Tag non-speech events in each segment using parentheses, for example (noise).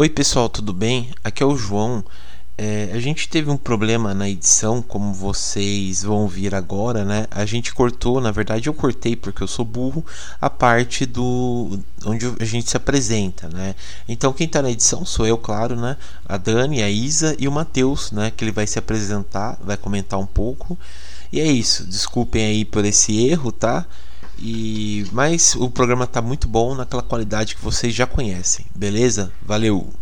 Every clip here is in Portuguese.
Oi pessoal, tudo bem? Aqui é o João. É, a gente teve um problema na edição, como vocês vão ouvir agora, né? A gente cortou, na verdade eu cortei porque eu sou burro, a parte do onde a gente se apresenta, né? Então quem tá na edição sou eu, claro, né? A Dani, a Isa e o Matheus, né? Que ele vai se apresentar, vai comentar um pouco. E é isso. Desculpem aí por esse erro, tá? E mas o programa tá muito bom naquela qualidade que vocês já conhecem, beleza? Valeu.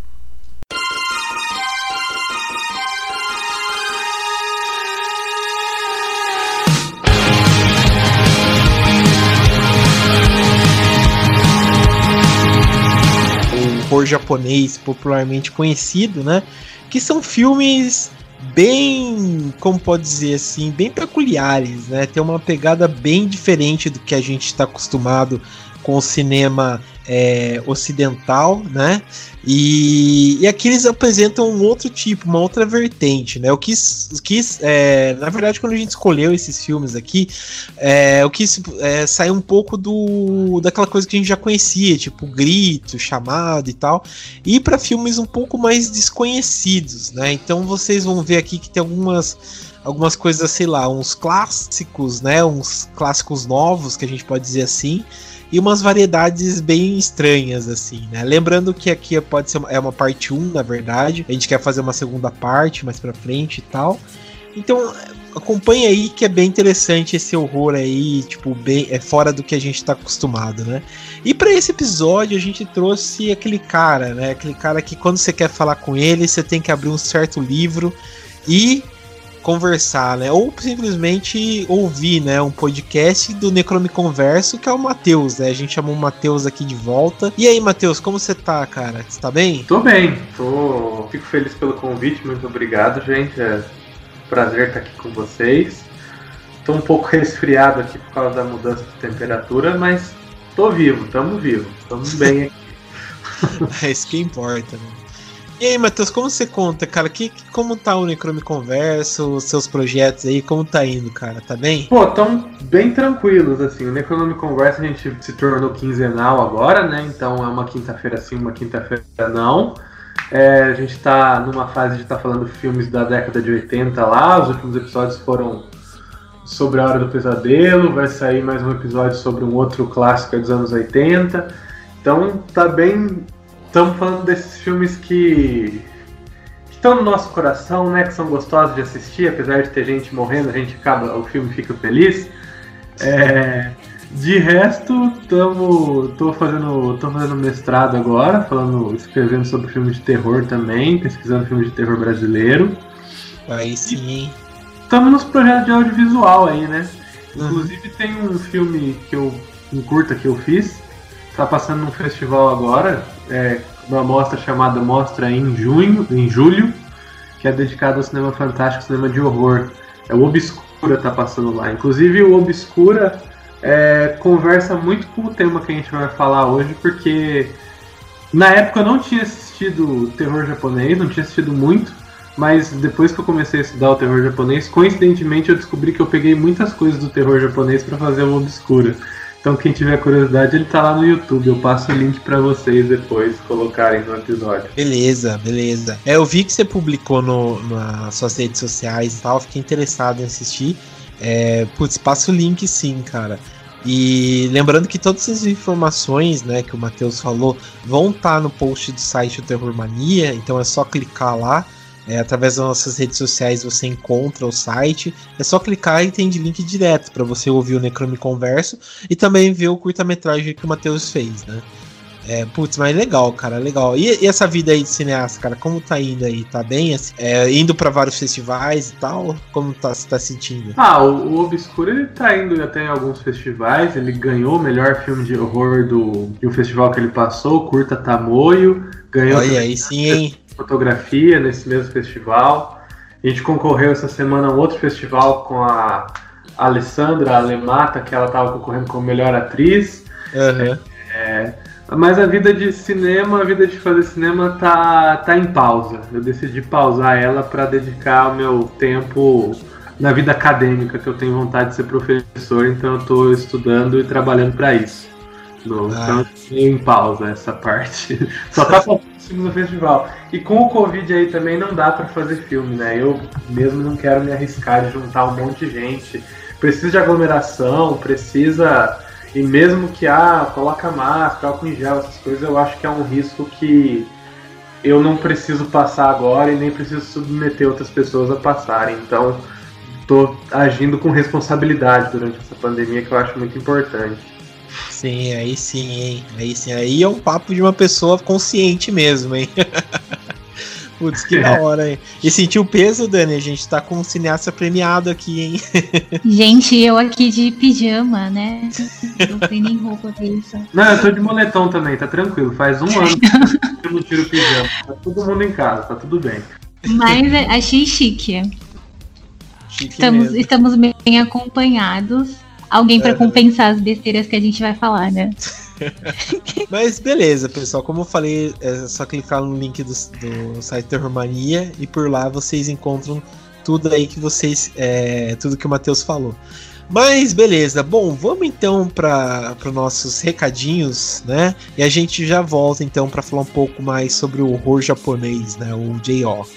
O horror japonês popularmente conhecido, né? Que são filmes bem, como pode dizer assim, bem peculiares, né? Tem uma pegada bem diferente do que a gente está acostumado com o cinema é, ocidental, né? E, e, aqui eles apresentam um outro tipo, uma outra vertente, né? Eu quis, quis é, na verdade, quando a gente escolheu esses filmes aqui, é, eu quis é, sair um pouco do daquela coisa que a gente já conhecia, tipo grito, chamado e tal, e para filmes um pouco mais desconhecidos, né? Então vocês vão ver aqui que tem algumas algumas coisas, sei lá, uns clássicos, né? Uns clássicos novos que a gente pode dizer assim e umas variedades bem estranhas, assim, né? Lembrando que aqui pode ser uma, é uma parte 1, na verdade. A gente quer fazer uma segunda parte mais pra frente e tal. Então, acompanhe aí que é bem interessante esse horror aí, tipo, bem é fora do que a gente tá acostumado, né? E para esse episódio a gente trouxe aquele cara, né? Aquele cara que quando você quer falar com ele, você tem que abrir um certo livro e conversar, né? Ou simplesmente ouvir, né? Um podcast do Necrome Converso, que é o Matheus, né? A gente chamou o Matheus aqui de volta. E aí, Matheus, como você tá, cara? Você tá bem? Tô bem, tô. Fico feliz pelo convite, muito obrigado, gente. É um prazer estar aqui com vocês. Tô um pouco (laughs) resfriado aqui por causa da mudança de temperatura, mas tô vivo, tamo vivo, tamo bem aqui. (laughs) é isso que importa, né? E aí, Matheus, como você conta, cara? Que, como tá o Necrome Conversa, os seus projetos aí, como tá indo, cara? Tá bem? Pô, tão bem tranquilos, assim. O Necronome Conversa a gente se tornou quinzenal agora, né? Então é uma quinta-feira sim, uma quinta-feira não. É, a gente tá numa fase de estar tá falando filmes da década de 80 lá, os últimos episódios foram sobre a Hora do Pesadelo, vai sair mais um episódio sobre um outro clássico dos anos 80. Então tá bem estamos falando desses filmes que estão no nosso coração, né? Que são gostosos de assistir, apesar de ter gente morrendo, a gente acaba, o filme fica feliz. É, de resto, tamo, tô fazendo, tô fazendo mestrado agora, falando, escrevendo sobre filme de terror também, pesquisando filme de terror brasileiro. Aí sim. Estamos nos projetos de audiovisual aí, né? Uhum. Inclusive uhum. tem um filme que eu um curta que eu fiz Está passando num festival agora, é, uma mostra chamada Mostra em Junho, em Julho, que é dedicada ao cinema fantástico, cinema de horror. É o Obscura tá passando lá. Inclusive o Obscura é, conversa muito com o tema que a gente vai falar hoje, porque na época eu não tinha assistido terror japonês, não tinha assistido muito, mas depois que eu comecei a estudar o terror japonês, coincidentemente eu descobri que eu peguei muitas coisas do terror japonês para fazer o Obscura. Então quem tiver curiosidade, ele tá lá no YouTube. Eu passo o link para vocês depois colocarem no episódio. Beleza, beleza. É, eu vi que você publicou no, nas suas redes sociais e tal, fiquei interessado em assistir. É, putz, passa o link sim, cara. E lembrando que todas essas informações né, que o Matheus falou vão estar tá no post do site o Terror Mania, então é só clicar lá. É, através das nossas redes sociais você encontra o site. É só clicar e tem de link direto para você ouvir o Necrome Converso e também ver o curta-metragem que o Matheus fez, né? É, putz, mas legal, cara, legal. E, e, essa vida aí de cineasta, cara, como tá indo aí? Tá bem? Assim, é, indo para vários festivais e tal? Como tá, você tá sentindo? Ah, o, o Obscuro ele tá indo até em alguns festivais. Ele ganhou o melhor filme de horror do, do festival que ele passou, Curta Tamoio. Ganhou. Olha aí sim, hein? Fotografia nesse mesmo festival. A gente concorreu essa semana a um outro festival com a Alessandra Alemata, que ela estava concorrendo como melhor atriz. Uhum. É, mas a vida de cinema, a vida de fazer cinema tá, tá em pausa. Eu decidi pausar ela para dedicar o meu tempo na vida acadêmica, que eu tenho vontade de ser professor, então eu estou estudando e trabalhando para isso. No, ah. Então, em pausa essa parte. (laughs) Só tá no festival. E com o Covid aí também não dá para fazer filme, né? Eu mesmo não quero me arriscar de juntar um monte de gente. Precisa de aglomeração, precisa. E mesmo que, ah, coloca máscara, álcool em gel, essas coisas, eu acho que é um risco que eu não preciso passar agora e nem preciso submeter outras pessoas a passarem. Então, estou agindo com responsabilidade durante essa pandemia, que eu acho muito importante. Sim, aí sim, hein? Aí sim, aí é um papo de uma pessoa consciente mesmo, hein? (laughs) Putz, que da hora, hein? E sentiu o peso, Dani? A gente tá com um cineasta premiado aqui, hein? (laughs) Gente, eu aqui de pijama, né? Não tem nem roupa pra isso. Não, eu tô de moletom também, tá tranquilo. Faz um ano que eu não tiro pijama. Tá todo mundo em casa, tá tudo bem. Mas é, achei chique. chique estamos, estamos bem acompanhados. Alguém para é. compensar as besteiras que a gente vai falar, né? (laughs) Mas beleza, pessoal. Como eu falei, é só clicar no link do, do site Terrormania e por lá vocês encontram tudo aí que vocês. É, tudo que o Matheus falou. Mas beleza, bom, vamos então para nossos recadinhos, né? E a gente já volta então para falar um pouco mais sobre o horror japonês, né? O J.O.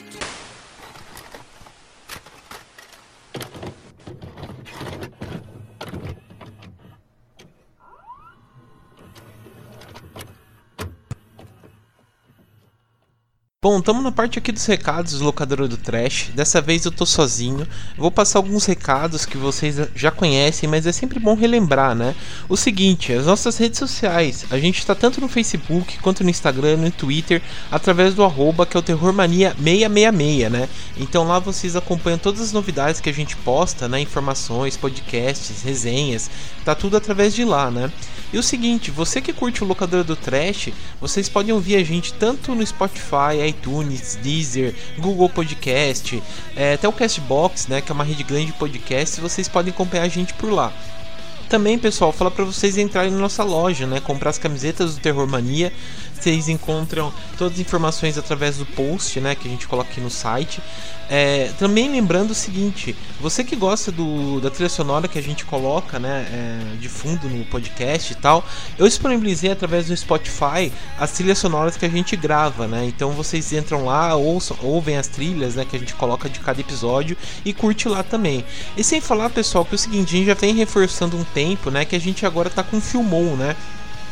Bom, estamos na parte aqui dos recados do locadora do Trash. Dessa vez eu tô sozinho. Vou passar alguns recados que vocês já conhecem, mas é sempre bom relembrar, né? O seguinte, as nossas redes sociais. A gente está tanto no Facebook quanto no Instagram, no Twitter, através do arroba que é o Terrormania666, né? Então lá vocês acompanham todas as novidades que a gente posta, né? Informações, podcasts, resenhas. Tá tudo através de lá, né? E o seguinte, você que curte o locadora do Trash, vocês podem ouvir a gente tanto no Spotify, iTunes, Deezer, Google Podcast, é, até o Castbox, né, que é uma rede grande de podcasts, vocês podem acompanhar a gente por lá. Também, pessoal, fala para vocês entrarem na nossa loja, né, comprar as camisetas do Terror Mania. Vocês encontram todas as informações através do post, né, que a gente coloca aqui no site. É, também lembrando o seguinte, você que gosta do, da trilha sonora que a gente coloca, né, é, de fundo no podcast e tal, eu disponibilizei através do Spotify as trilhas sonoras que a gente grava, né? Então vocês entram lá, ouçam, ouvem as trilhas, né, que a gente coloca de cada episódio e curte lá também. E sem falar, pessoal, que é o seguinte, a gente já vem reforçando um tempo, né, que a gente agora tá com Filmou, né?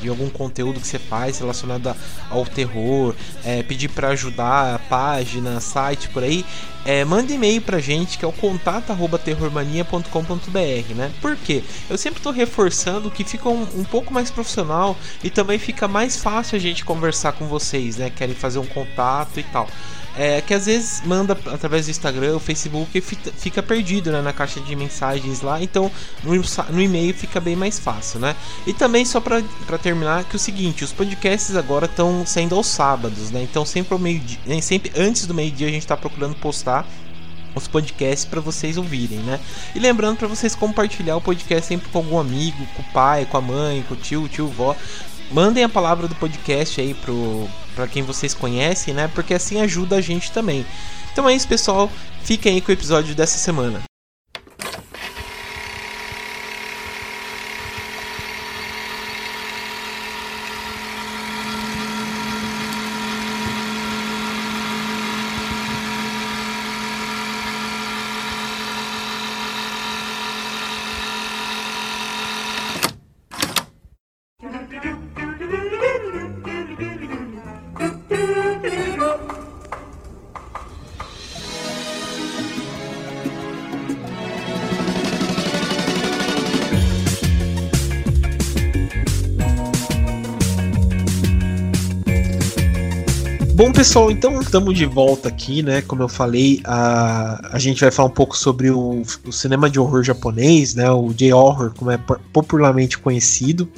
de algum conteúdo que você faz relacionado ao terror, é, pedir para ajudar a página, site por aí, é, manda e-mail pra gente que é o contato@terrormania.com.br, né? Por quê? Eu sempre estou reforçando que fica um, um, pouco mais profissional e também fica mais fácil a gente conversar com vocês, né? Querem fazer um contato e tal é, que às vezes manda através do Instagram, o Facebook e fica perdido né, na caixa de mensagens lá, então no, no e-mail fica bem mais fácil, né? E também só para terminar que é o seguinte, os podcasts agora estão saindo aos sábados, né? Então sempre ao meio dia, sempre antes do meio dia a gente está procurando postar os podcasts para vocês ouvirem, né? E lembrando para vocês compartilhar o podcast sempre com algum amigo, com o pai, com a mãe, com o tio, tio, vó, mandem a palavra do podcast aí pro para quem vocês conhecem, né? Porque assim ajuda a gente também. Então é isso, pessoal. Fiquem aí com o episódio dessa semana. Pessoal, então estamos de volta aqui, né? Como eu falei, a, a gente vai falar um pouco sobre o, o cinema de horror japonês, né? O J-horror, como é popularmente conhecido.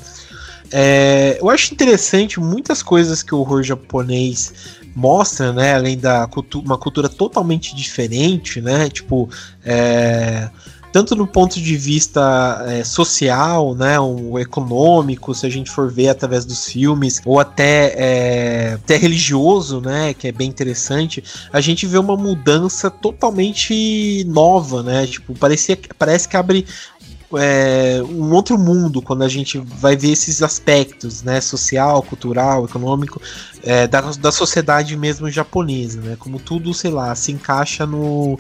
É, eu acho interessante muitas coisas que o horror japonês mostra, né? Além da cultu uma cultura totalmente diferente, né? Tipo, é, tanto no ponto de vista é, social, né, um, econômico, se a gente for ver através dos filmes, ou até, é, até religioso, né, que é bem interessante, a gente vê uma mudança totalmente nova, né, tipo, parecia, parece que abre é, um outro mundo quando a gente vai ver esses aspectos, né, social, cultural, econômico, é, da, da sociedade mesmo japonesa, né, como tudo, sei lá, se encaixa no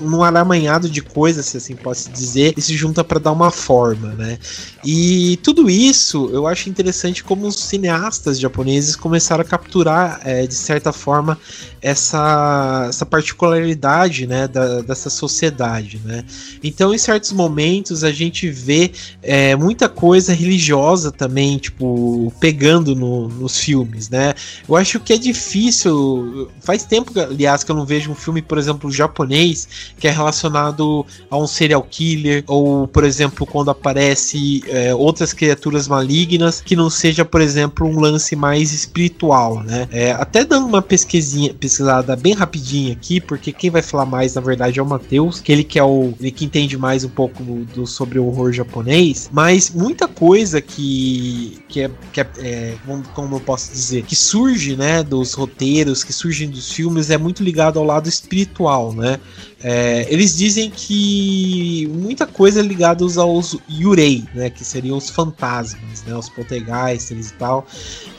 num aramanhado de coisas, se assim pode dizer, e se junta para dar uma forma, né, e tudo isso eu acho interessante como os cineastas japoneses começaram a capturar, é, de certa forma, essa, essa particularidade, né, da, dessa sociedade, né, então em certos momentos momentos a gente vê é, muita coisa religiosa também, tipo, pegando no, nos filmes, né? Eu acho que é difícil. Faz tempo, aliás, que eu não vejo um filme, por exemplo, japonês, que é relacionado a um serial killer, ou, por exemplo, quando aparece é, outras criaturas malignas, que não seja, por exemplo, um lance mais espiritual, né? É, até dando uma pesquisinha, pesquisada bem rapidinha aqui, porque quem vai falar mais, na verdade, é o Matheus, que ele que é o ele que entende mais um pouco do, sobre o horror japonês, mas muita coisa que, que, é, que é, é, como eu posso dizer, que surge, né, dos roteiros, que surgem dos filmes, é muito ligado ao lado espiritual, né? É, eles dizem que muita coisa é ligada aos yurei, né, que seriam os fantasmas, né, os poltergeisters e tal,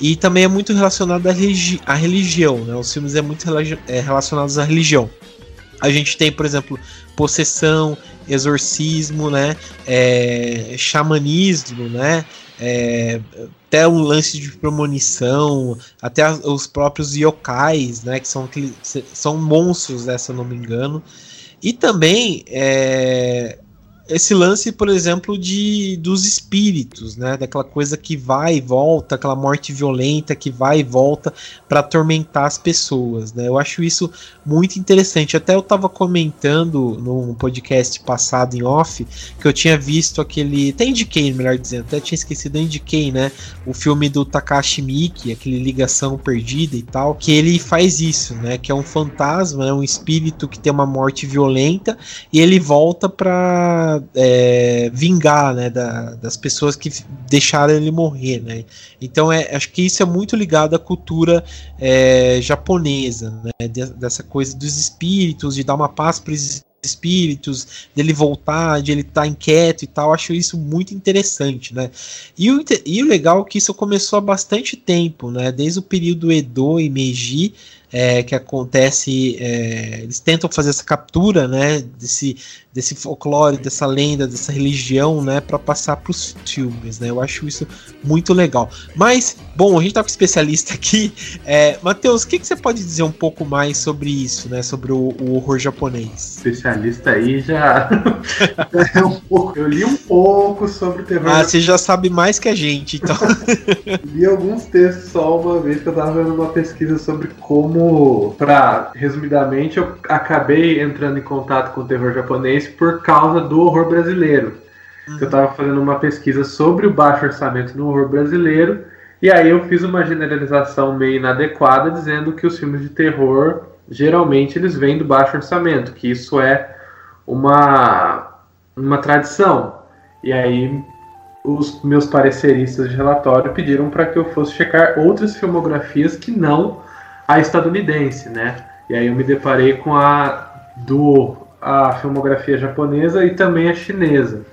e também é muito relacionado à, religi à religião, né, os filmes é muito é, relacionados à religião. A gente tem, por exemplo, possessão, exorcismo, né? É, xamanismo, né? É, até um lance de premonição, até os próprios yokais, né? Que são, são monstros, né, se eu não me engano. E também é, esse lance, por exemplo, de dos espíritos, né? Daquela coisa que vai e volta, aquela morte violenta que vai e volta para atormentar as pessoas, né? Eu acho isso muito interessante. Até eu estava comentando num podcast passado em off que eu tinha visto aquele, até indiquei, melhor dizendo, até tinha esquecido, eu indiquei, né? O filme do Takashi Miike, aquele ligação perdida e tal, que ele faz isso, né? Que é um fantasma, é um espírito que tem uma morte violenta e ele volta para é, vingar né, da, das pessoas que deixaram ele morrer. Né? Então é, acho que isso é muito ligado à cultura é, japonesa, né? dessa coisa dos espíritos, de dar uma paz para os espíritos, dele voltar, de ele estar tá inquieto e tal, acho isso muito interessante, né? E o, e o legal é que isso começou há bastante tempo, né? Desde o período Edo e Meiji, é, que acontece, é, eles tentam fazer essa captura, né, desse, desse folclore, dessa lenda, dessa religião, né, para passar para os filmes, né, eu acho isso muito legal. Mas, bom, a gente tá com um especialista aqui, é, Matheus, o que, que você pode dizer um pouco mais sobre isso, né, sobre o, o horror japonês? Especialista aí já (laughs) é um pouco, eu li um pouco sobre o terror. Ah, você já sabe mais que a gente, então. (laughs) li alguns textos só uma vez que eu tava vendo uma pesquisa sobre como como, para resumidamente, eu acabei entrando em contato com o terror japonês por causa do horror brasileiro. Uhum. Eu estava fazendo uma pesquisa sobre o baixo orçamento no horror brasileiro e aí eu fiz uma generalização meio inadequada dizendo que os filmes de terror geralmente eles vêm do baixo orçamento, que isso é uma uma tradição. E aí os meus pareceristas de relatório pediram para que eu fosse checar outras filmografias que não a estadunidense, né? E aí eu me deparei com a do a filmografia japonesa e também a chinesa,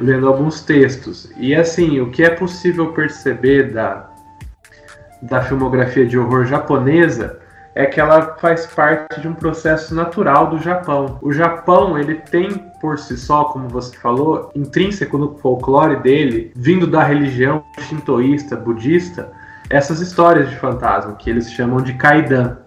lendo alguns textos. E assim, o que é possível perceber da da filmografia de horror japonesa é que ela faz parte de um processo natural do Japão. O Japão, ele tem por si só, como você falou, intrínseco no folclore dele, vindo da religião shintoísta, budista, essas histórias de fantasma, que eles chamam de Kaidan.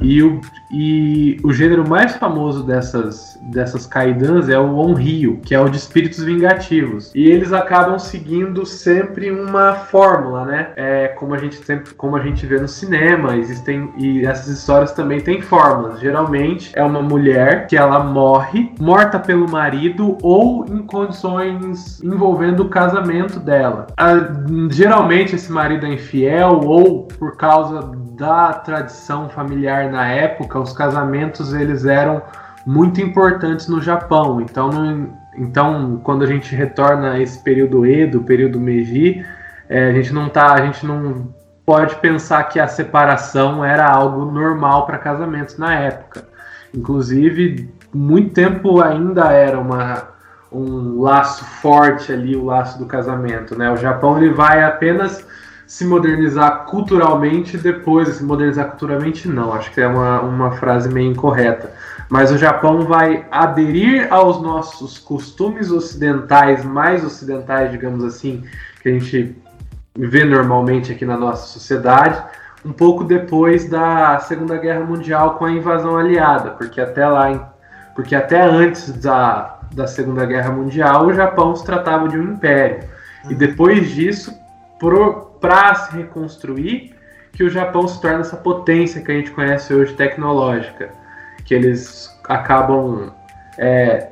E o, e o gênero mais famoso dessas, dessas kaidans é o onryo, que é o de espíritos vingativos. E eles acabam seguindo sempre uma fórmula, né? É, como a gente sempre, como a gente vê no cinema, existem e essas histórias também têm fórmulas. Geralmente é uma mulher que ela morre, morta pelo marido ou em condições envolvendo o casamento dela. A, geralmente esse marido é infiel ou por causa da tradição familiar na época, os casamentos eles eram muito importantes no Japão. Então, então quando a gente retorna a esse período Edo, período Meiji, é, a gente não tá, a gente não pode pensar que a separação era algo normal para casamentos na época. Inclusive, muito tempo ainda era uma, um laço forte ali, o laço do casamento. Né? O Japão ele vai apenas se modernizar culturalmente depois, se modernizar culturalmente não, acho que é uma, uma frase meio incorreta. Mas o Japão vai aderir aos nossos costumes ocidentais, mais ocidentais, digamos assim, que a gente vê normalmente aqui na nossa sociedade, um pouco depois da Segunda Guerra Mundial com a invasão aliada, porque até lá, porque até antes da, da Segunda Guerra Mundial o Japão se tratava de um império. E depois disso, para se reconstruir que o Japão se torna essa potência que a gente conhece hoje tecnológica, que eles acabam é,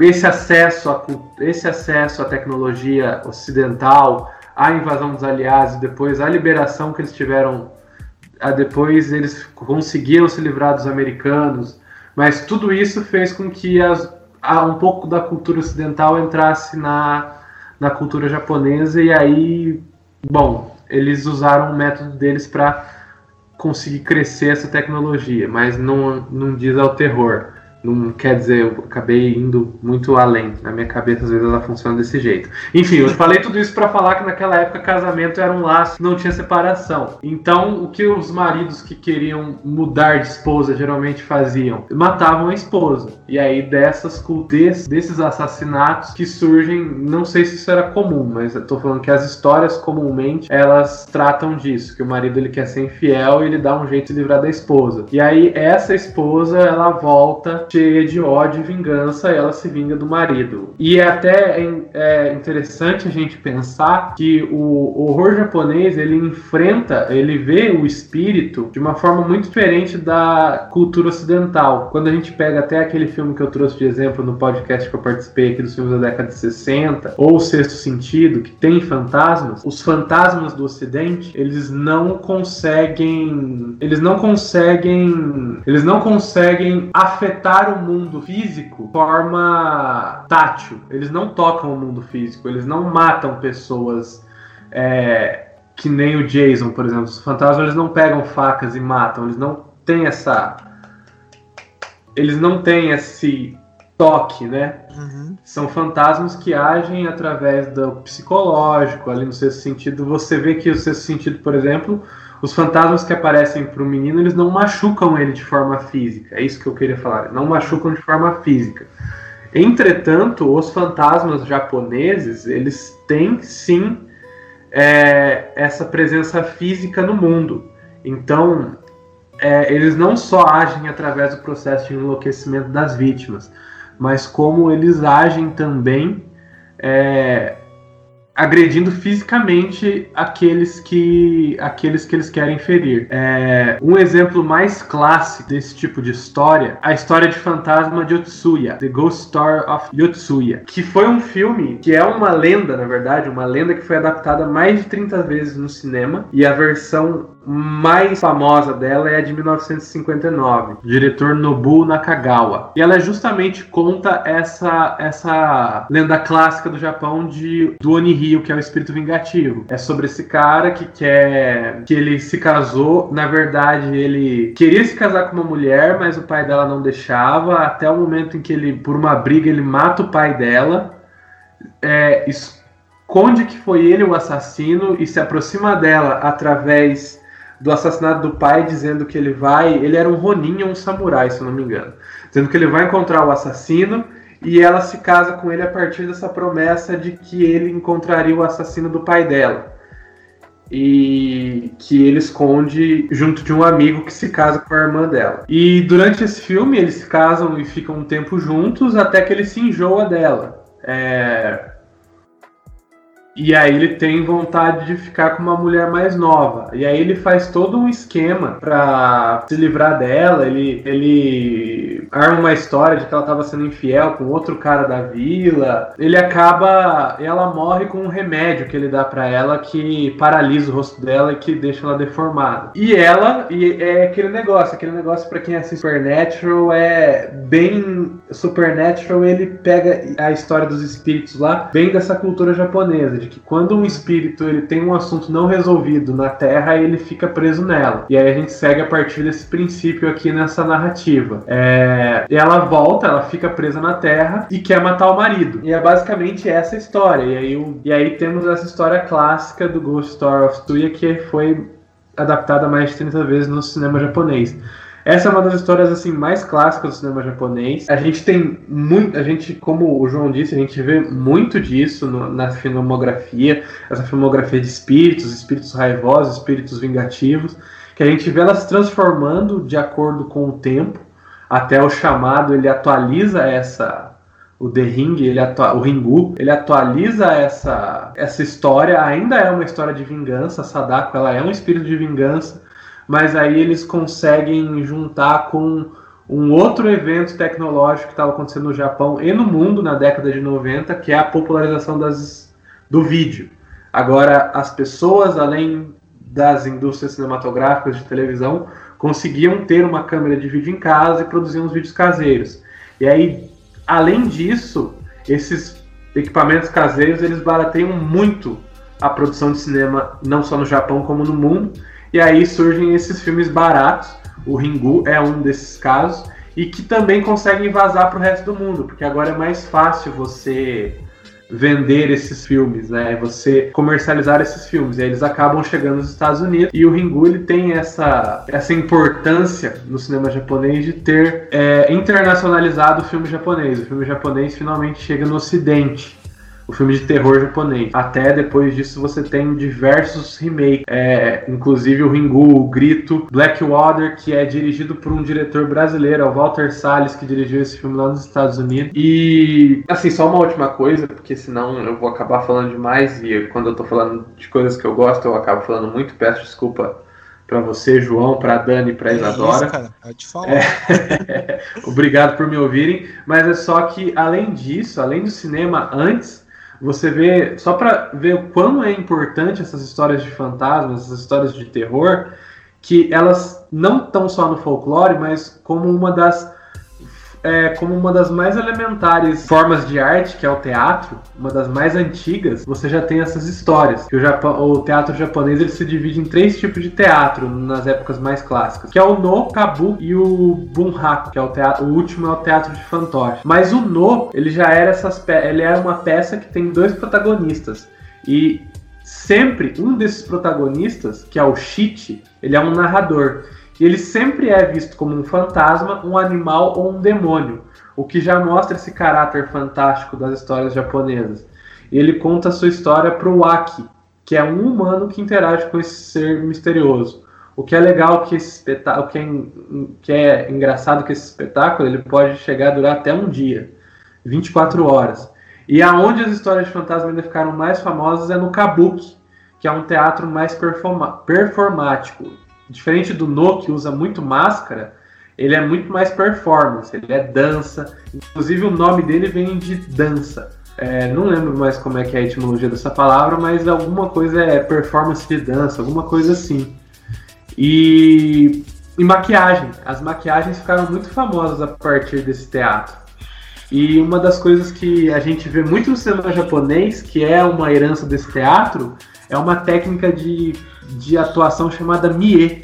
esse acesso a esse acesso à tecnologia ocidental, a invasão dos aliados, depois a liberação que eles tiveram, a depois eles conseguiram se livrar dos americanos, mas tudo isso fez com que as, a, um pouco da cultura ocidental entrasse na, na cultura japonesa e aí Bom, eles usaram o método deles para conseguir crescer essa tecnologia, mas não, não diz ao terror. Não quer dizer, eu acabei indo muito além. Na minha cabeça, às vezes, ela funciona desse jeito. Enfim, eu falei tudo isso para falar que naquela época casamento era um laço, não tinha separação. Então, o que os maridos que queriam mudar de esposa geralmente faziam? Matavam a esposa. E aí, dessas, desses assassinatos que surgem, não sei se isso era comum, mas eu tô falando que as histórias comumente elas tratam disso, que o marido ele quer ser infiel e ele dá um jeito de livrar da esposa. E aí, essa esposa ela volta cheia de ódio e vingança, ela se vinga do marido. E é até é interessante a gente pensar que o horror japonês ele enfrenta, ele vê o espírito de uma forma muito diferente da cultura ocidental. Quando a gente pega até aquele filme que eu trouxe de exemplo no podcast que eu participei aqui dos filmes da década de 60, ou o Sexto Sentido, que tem fantasmas, os fantasmas do ocidente, eles não conseguem, eles não conseguem, eles não conseguem afetar o mundo físico de forma tátil. Eles não tocam o mundo físico, eles não matam pessoas é, que nem o Jason, por exemplo. Os fantasmas eles não pegam facas e matam, eles não têm essa. Eles não têm esse toque, né? Uhum. São fantasmas que agem através do psicológico, ali no sexto sentido. Você vê que o sexto sentido, por exemplo, os fantasmas que aparecem para o menino, eles não machucam ele de forma física. É isso que eu queria falar. Não machucam de forma física. Entretanto, os fantasmas japoneses, eles têm sim é, essa presença física no mundo. Então, é, eles não só agem através do processo de enlouquecimento das vítimas, mas como eles agem também é, agredindo fisicamente aqueles que aqueles que eles querem ferir. É, um exemplo mais clássico desse tipo de história, a história de fantasma de Yotsuya, The Ghost Story of Yotsuya, que foi um filme que é uma lenda, na verdade, uma lenda que foi adaptada mais de 30 vezes no cinema e a versão mais famosa dela é a de 1959, diretor Nobuo Nakagawa. E ela justamente conta essa essa lenda clássica do Japão de do Onihyo, que é o espírito vingativo. É sobre esse cara que quer que ele se casou, na verdade ele queria se casar com uma mulher, mas o pai dela não deixava, até o momento em que ele por uma briga ele mata o pai dela. É, esconde que foi ele o assassino e se aproxima dela através do assassinato do pai, dizendo que ele vai. Ele era um Ronin um samurai, se eu não me engano. Dizendo que ele vai encontrar o assassino e ela se casa com ele a partir dessa promessa de que ele encontraria o assassino do pai dela. e que ele esconde junto de um amigo que se casa com a irmã dela. E durante esse filme eles se casam e ficam um tempo juntos até que ele se enjoa dela. É... E aí ele tem vontade de ficar com uma mulher mais nova. E aí ele faz todo um esquema para se livrar dela. Ele, ele arma uma história de que ela estava sendo infiel com outro cara da vila. Ele acaba. Ela morre com um remédio que ele dá para ela que paralisa o rosto dela e que deixa ela deformada. E ela, e é aquele negócio, aquele negócio para quem assiste Supernatural é bem Supernatural, ele pega a história dos espíritos lá, bem dessa cultura japonesa, de que quando um espírito ele tem um assunto não resolvido na Terra, ele fica preso nela. E aí a gente segue a partir desse princípio aqui nessa narrativa. É... Ela volta, ela fica presa na Terra e quer matar o marido. E é basicamente essa história. E aí, o... e aí temos essa história clássica do Ghost Story of Tuya que foi adaptada mais de 30 vezes no cinema japonês. Essa é uma das histórias assim mais clássicas do cinema japonês. A gente tem muito, a gente, como o João disse, a gente vê muito disso no, na filmografia, essa filmografia de espíritos, espíritos raivosos, espíritos vingativos, que a gente vê elas transformando de acordo com o tempo. Até o chamado ele atualiza essa o The Ring, ele o Ringu, ele atualiza essa, essa história, ainda é uma história de vingança, Sadako ela é um espírito de vingança, mas aí eles conseguem juntar com um outro evento tecnológico que estava acontecendo no Japão e no mundo na década de 90, que é a popularização das, do vídeo. Agora, as pessoas, além das indústrias cinematográficas de televisão, conseguiam ter uma câmera de vídeo em casa e produziam os vídeos caseiros. E aí, além disso, esses equipamentos caseiros eles barateiam muito a produção de cinema, não só no Japão como no mundo. E aí surgem esses filmes baratos. O Ringu é um desses casos e que também conseguem vazar para o resto do mundo, porque agora é mais fácil você vender esses filmes, né? Você comercializar esses filmes. E eles acabam chegando nos Estados Unidos. E o Ringu ele tem essa, essa importância no cinema japonês de ter é, internacionalizado o filme japonês. O filme japonês finalmente chega no Ocidente o filme de terror japonês. Até depois disso você tem diversos remakes, é, inclusive o Ringu, o Grito, Blackwater, que é dirigido por um diretor brasileiro, é o Walter Salles, que dirigiu esse filme lá nos Estados Unidos. E, assim, só uma última coisa, porque senão eu vou acabar falando demais e quando eu tô falando de coisas que eu gosto, eu acabo falando muito, peço desculpa para você, João, para Dani, para Isadora. É isso, cara. Eu te falar. É... (laughs) Obrigado por me ouvirem. Mas é só que além disso, além do cinema antes, você vê, só para ver o quão é importante essas histórias de fantasmas, essas histórias de terror, que elas não estão só no folclore, mas como uma das é, como uma das mais elementares formas de arte, que é o teatro, uma das mais antigas, você já tem essas histórias. Que o, Japão, o teatro japonês ele se divide em três tipos de teatro nas épocas mais clássicas, que é o no, kabu e o bunraku, que é o teatro, o último é o teatro de fantoche. Mas o no, ele já era essas ele era uma peça que tem dois protagonistas. E sempre um desses protagonistas, que é o Shichi, ele é um narrador. Ele sempre é visto como um fantasma, um animal ou um demônio, o que já mostra esse caráter fantástico das histórias japonesas. Ele conta sua história para o Aki, que é um humano que interage com esse ser misterioso. O que é legal que esse espetáculo, que é, que é engraçado que esse espetáculo ele pode chegar a durar até um dia, 24 horas. E aonde as histórias de fantasma ainda ficaram mais famosas é no Kabuki, que é um teatro mais performa performático diferente do No, que usa muito máscara, ele é muito mais performance, ele é dança. Inclusive o nome dele vem de dança. É, não lembro mais como é que é a etimologia dessa palavra, mas alguma coisa é performance de dança, alguma coisa assim. E, e maquiagem. As maquiagens ficaram muito famosas a partir desse teatro. E uma das coisas que a gente vê muito no cinema japonês, que é uma herança desse teatro, é uma técnica de de atuação chamada Mie.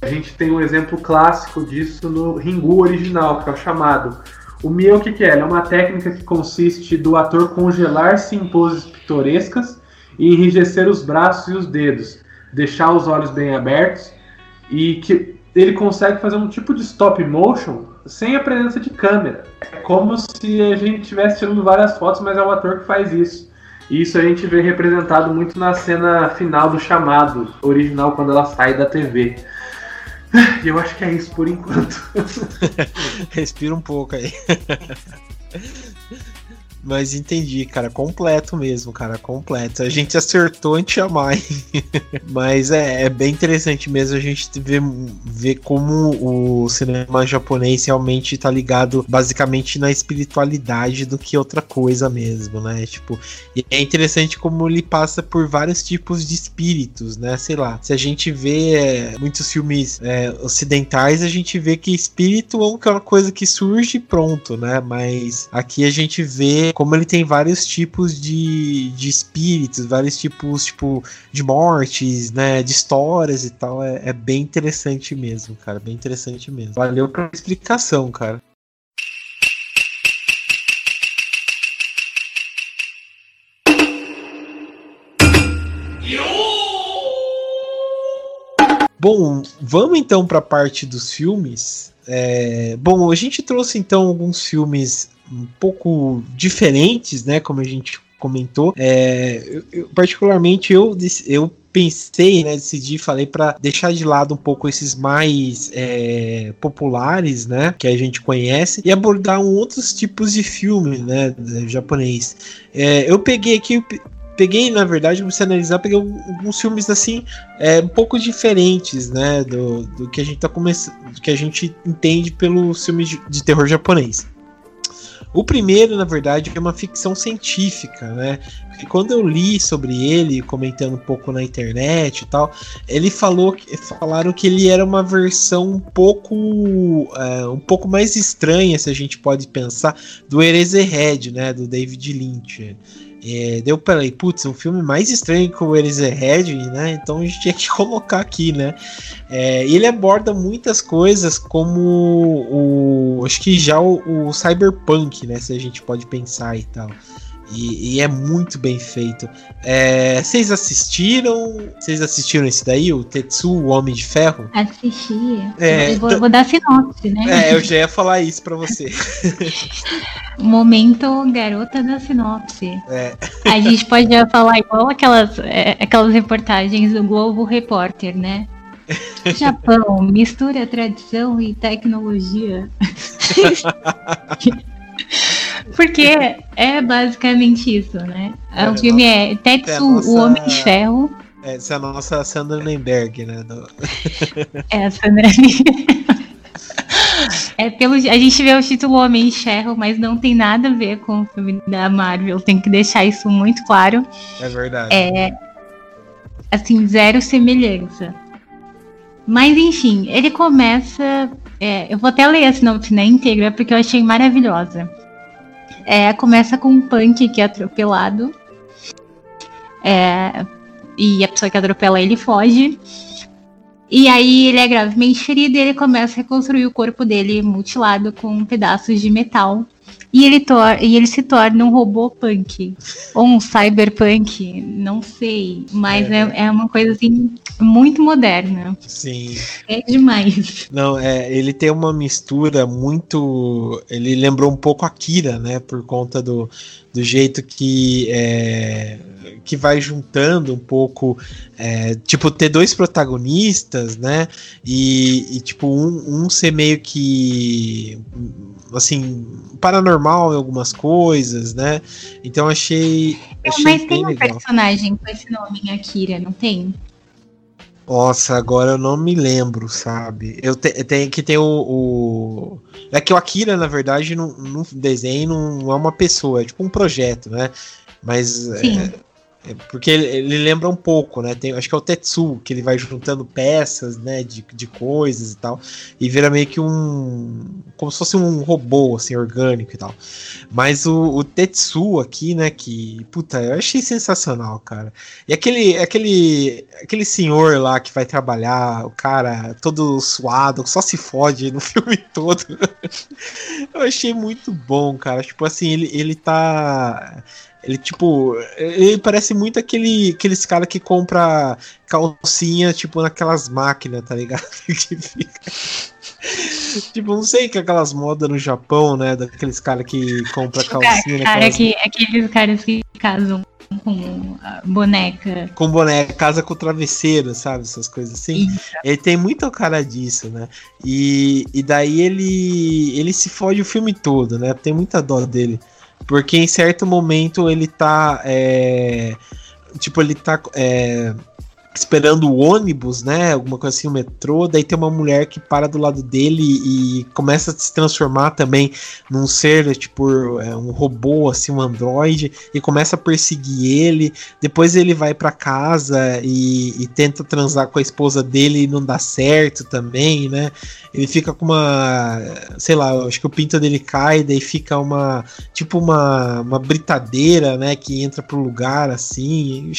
A gente tem um exemplo clássico disso no Ringu original, que é o chamado. O Mie, o que, que é? é uma técnica que consiste do ator congelar-se em poses pitorescas e enrijecer os braços e os dedos, deixar os olhos bem abertos e que ele consegue fazer um tipo de stop motion sem a presença de câmera. É como se a gente estivesse tirando várias fotos, mas é o ator que faz isso. E isso a gente vê representado muito na cena final do chamado original, quando ela sai da TV. E (sighs) eu acho que é isso por enquanto. (laughs) Respira um pouco aí. (laughs) Mas entendi, cara, completo mesmo, cara, completo. A gente acertou em te amar. Mas é, é, bem interessante mesmo a gente ver, ver como o cinema japonês realmente tá ligado basicamente na espiritualidade do que outra coisa mesmo, né? Tipo, é interessante como ele passa por vários tipos de espíritos, né? Sei lá, se a gente vê é, muitos filmes é, ocidentais, a gente vê que espírito é uma coisa que surge e pronto, né? Mas aqui a gente vê como ele tem vários tipos de, de espíritos, vários tipos tipo de mortes, né, de histórias e tal, é, é bem interessante mesmo, cara, bem interessante mesmo. Valeu pela explicação, cara. Bom, vamos então para a parte dos filmes. É, bom, a gente trouxe então alguns filmes um pouco diferentes, né? Como a gente comentou. É, eu, eu, particularmente eu, eu pensei, né, decidi, falei para deixar de lado um pouco esses mais é, populares, né, que a gente conhece e abordar um outros tipos de filme, né, japonês. É, eu peguei aqui peguei, na verdade, comecei a analisar, peguei alguns filmes assim, é, um pouco diferentes, né, do, do que a gente tá começando, que a gente entende pelo filme de, de terror japonês. O primeiro, na verdade, é uma ficção científica, né? Porque quando eu li sobre ele, comentando um pouco na internet e tal, ele falou falaram que ele era uma versão um pouco é, um pouco mais estranha, se a gente pode pensar, do Eraserhead, né? Do David Lynch. É, deu para putz, um filme mais estranho que o Eraserhead, né? Então a gente tinha que (laughs) colocar aqui, né? É, ele aborda muitas coisas como o, acho que já o, o cyberpunk, né? Se a gente pode pensar e tal. E, e, é muito bem feito. É, vocês assistiram? Vocês assistiram esse daí, o Tetsu, o Homem de Ferro? Assisti. É, vou, vou, dar sinopse, né? É, eu já ia falar isso pra você. (laughs) Momento garota da sinopse. É. A gente pode falar igual aquelas, é, aquelas reportagens do Globo Repórter, né? (laughs) Japão, mistura tradição e tecnologia. (laughs) Porque é basicamente isso, né? É, o filme é Tetsu, é nossa... o Homem de Ferro. Essa é a nossa Sandra Nemberg, né? Do... (laughs) é a Sandra É pelo, a gente vê o título Homem de Ferro, mas não tem nada a ver com o filme da Marvel. Tem que deixar isso muito claro. É verdade. É, assim, zero semelhança. Mas enfim, ele começa. É, eu vou até ler a sinopse na íntegra porque eu achei maravilhosa. É, começa com um punk que é atropelado. É, e a pessoa que atropela ele foge. E aí ele é gravemente ferido e ele começa a reconstruir o corpo dele mutilado com pedaços de metal. E ele, e ele se torna um robô punk. Ou um cyberpunk, não sei. Mas é, é, é uma coisa assim muito moderna. Sim. É demais. Não, é, ele tem uma mistura muito. Ele lembrou um pouco a Kira, né? Por conta do, do jeito que é, que vai juntando um pouco é, tipo ter dois protagonistas né e, e tipo um, um, ser meio que assim paranormal em algumas coisas né então achei, achei mas tem um legal. personagem com esse nome Akira não tem nossa, agora eu não me lembro, sabe? Eu te, tenho que ter o, o, É que o Akira, na verdade, no, no desenho não é uma pessoa, é tipo um projeto, né? Mas. É, porque ele, ele, lembra um pouco, né? Tem, acho que é o Tetsu, que ele vai juntando peças, né? De, de coisas e tal. E vira meio que um. Como se fosse um robô, assim, orgânico e tal. Mas o, o Tetsu aqui, né? Que. Puta, eu achei sensacional, cara. E aquele, aquele, aquele senhor lá que vai trabalhar, o cara todo suado, só se fode no (laughs) filme todo. eu achei muito bom, cara. Tipo assim, ele, ele tá ele, tipo, ele parece muito aquele, aqueles cara que compra calcinha, tipo, naquelas máquinas, tá ligado? (laughs) que fica. tipo, não sei que aquelas modas no Japão, né? Daqueles caras que compra calcinha. Cara, naquelas... que, aqueles caras que casam com boneca. Com boneca, casa com travesseiro, sabe? Essas coisas assim. Isso. Ele tem muita cara disso, né? E, e daí ele, ele se fode o filme todo, né? Tem muita dó dele. Porque em certo momento ele tá. É, tipo, ele tá. É, esperando o ônibus, né? Alguma coisa assim, o metrô. Daí tem uma mulher que para do lado dele e começa a se transformar também num ser, tipo, é, um robô, assim, um androide, e começa a perseguir ele. Depois ele vai para casa e, e, tenta transar com a esposa dele e não dá certo também, né? Ele fica com uma. Sei lá, acho que o pinto dele cai, daí fica uma. Tipo uma, uma britadeira, né? Que entra pro lugar assim.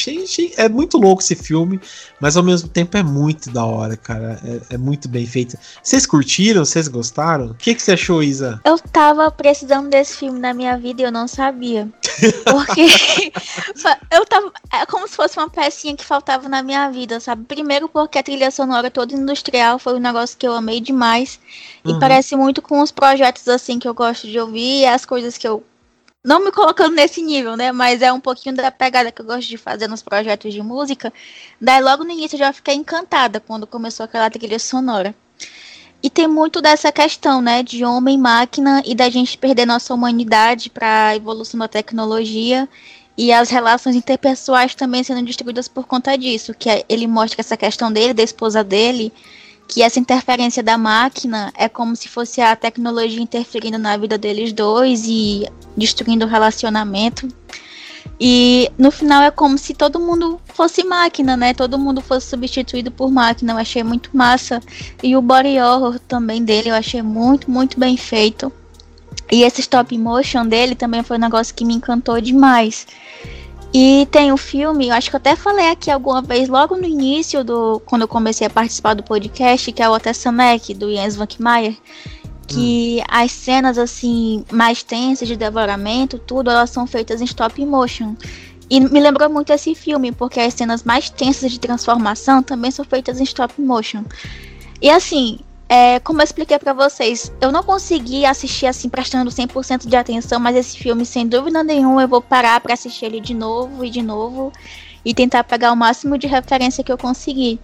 É muito louco esse filme mas ao mesmo tempo é muito da hora, cara. É, é muito bem feito. Vocês curtiram? Vocês gostaram? O que, que você achou, Isa? Eu tava precisando desse filme na minha vida e eu não sabia. Porque (laughs) eu tava. É como se fosse uma pecinha que faltava na minha vida, sabe? Primeiro porque a trilha sonora toda industrial foi um negócio que eu amei demais. E uhum. parece muito com os projetos assim que eu gosto de ouvir e as coisas que eu não me colocando nesse nível, né? Mas é um pouquinho da pegada que eu gosto de fazer nos projetos de música. Daí logo no início eu já fiquei encantada quando começou aquela trilha sonora. E tem muito dessa questão, né, de homem máquina e da gente perder nossa humanidade para a evolução da tecnologia e as relações interpessoais também sendo destruídas por conta disso, que é, ele mostra essa questão dele, da esposa dele, que essa interferência da máquina é como se fosse a tecnologia interferindo na vida deles dois e destruindo o relacionamento. E no final é como se todo mundo fosse máquina, né? Todo mundo fosse substituído por máquina. Eu achei muito massa. E o body horror também dele eu achei muito, muito bem feito. E esse stop motion dele também foi um negócio que me encantou demais. E tem o um filme, eu acho que eu até falei aqui alguma vez, logo no início do. Quando eu comecei a participar do podcast, que é o Tessamek, do Jens Vankmeier. Que hum. as cenas assim, mais tensas de devoramento, tudo, elas são feitas em stop motion. E me lembrou muito esse filme, porque as cenas mais tensas de transformação também são feitas em stop motion. E assim, é, como eu expliquei para vocês, eu não consegui assistir assim prestando 100% de atenção, mas esse filme, sem dúvida nenhuma, eu vou parar para assistir ele de novo e de novo e tentar pegar o máximo de referência que eu conseguir.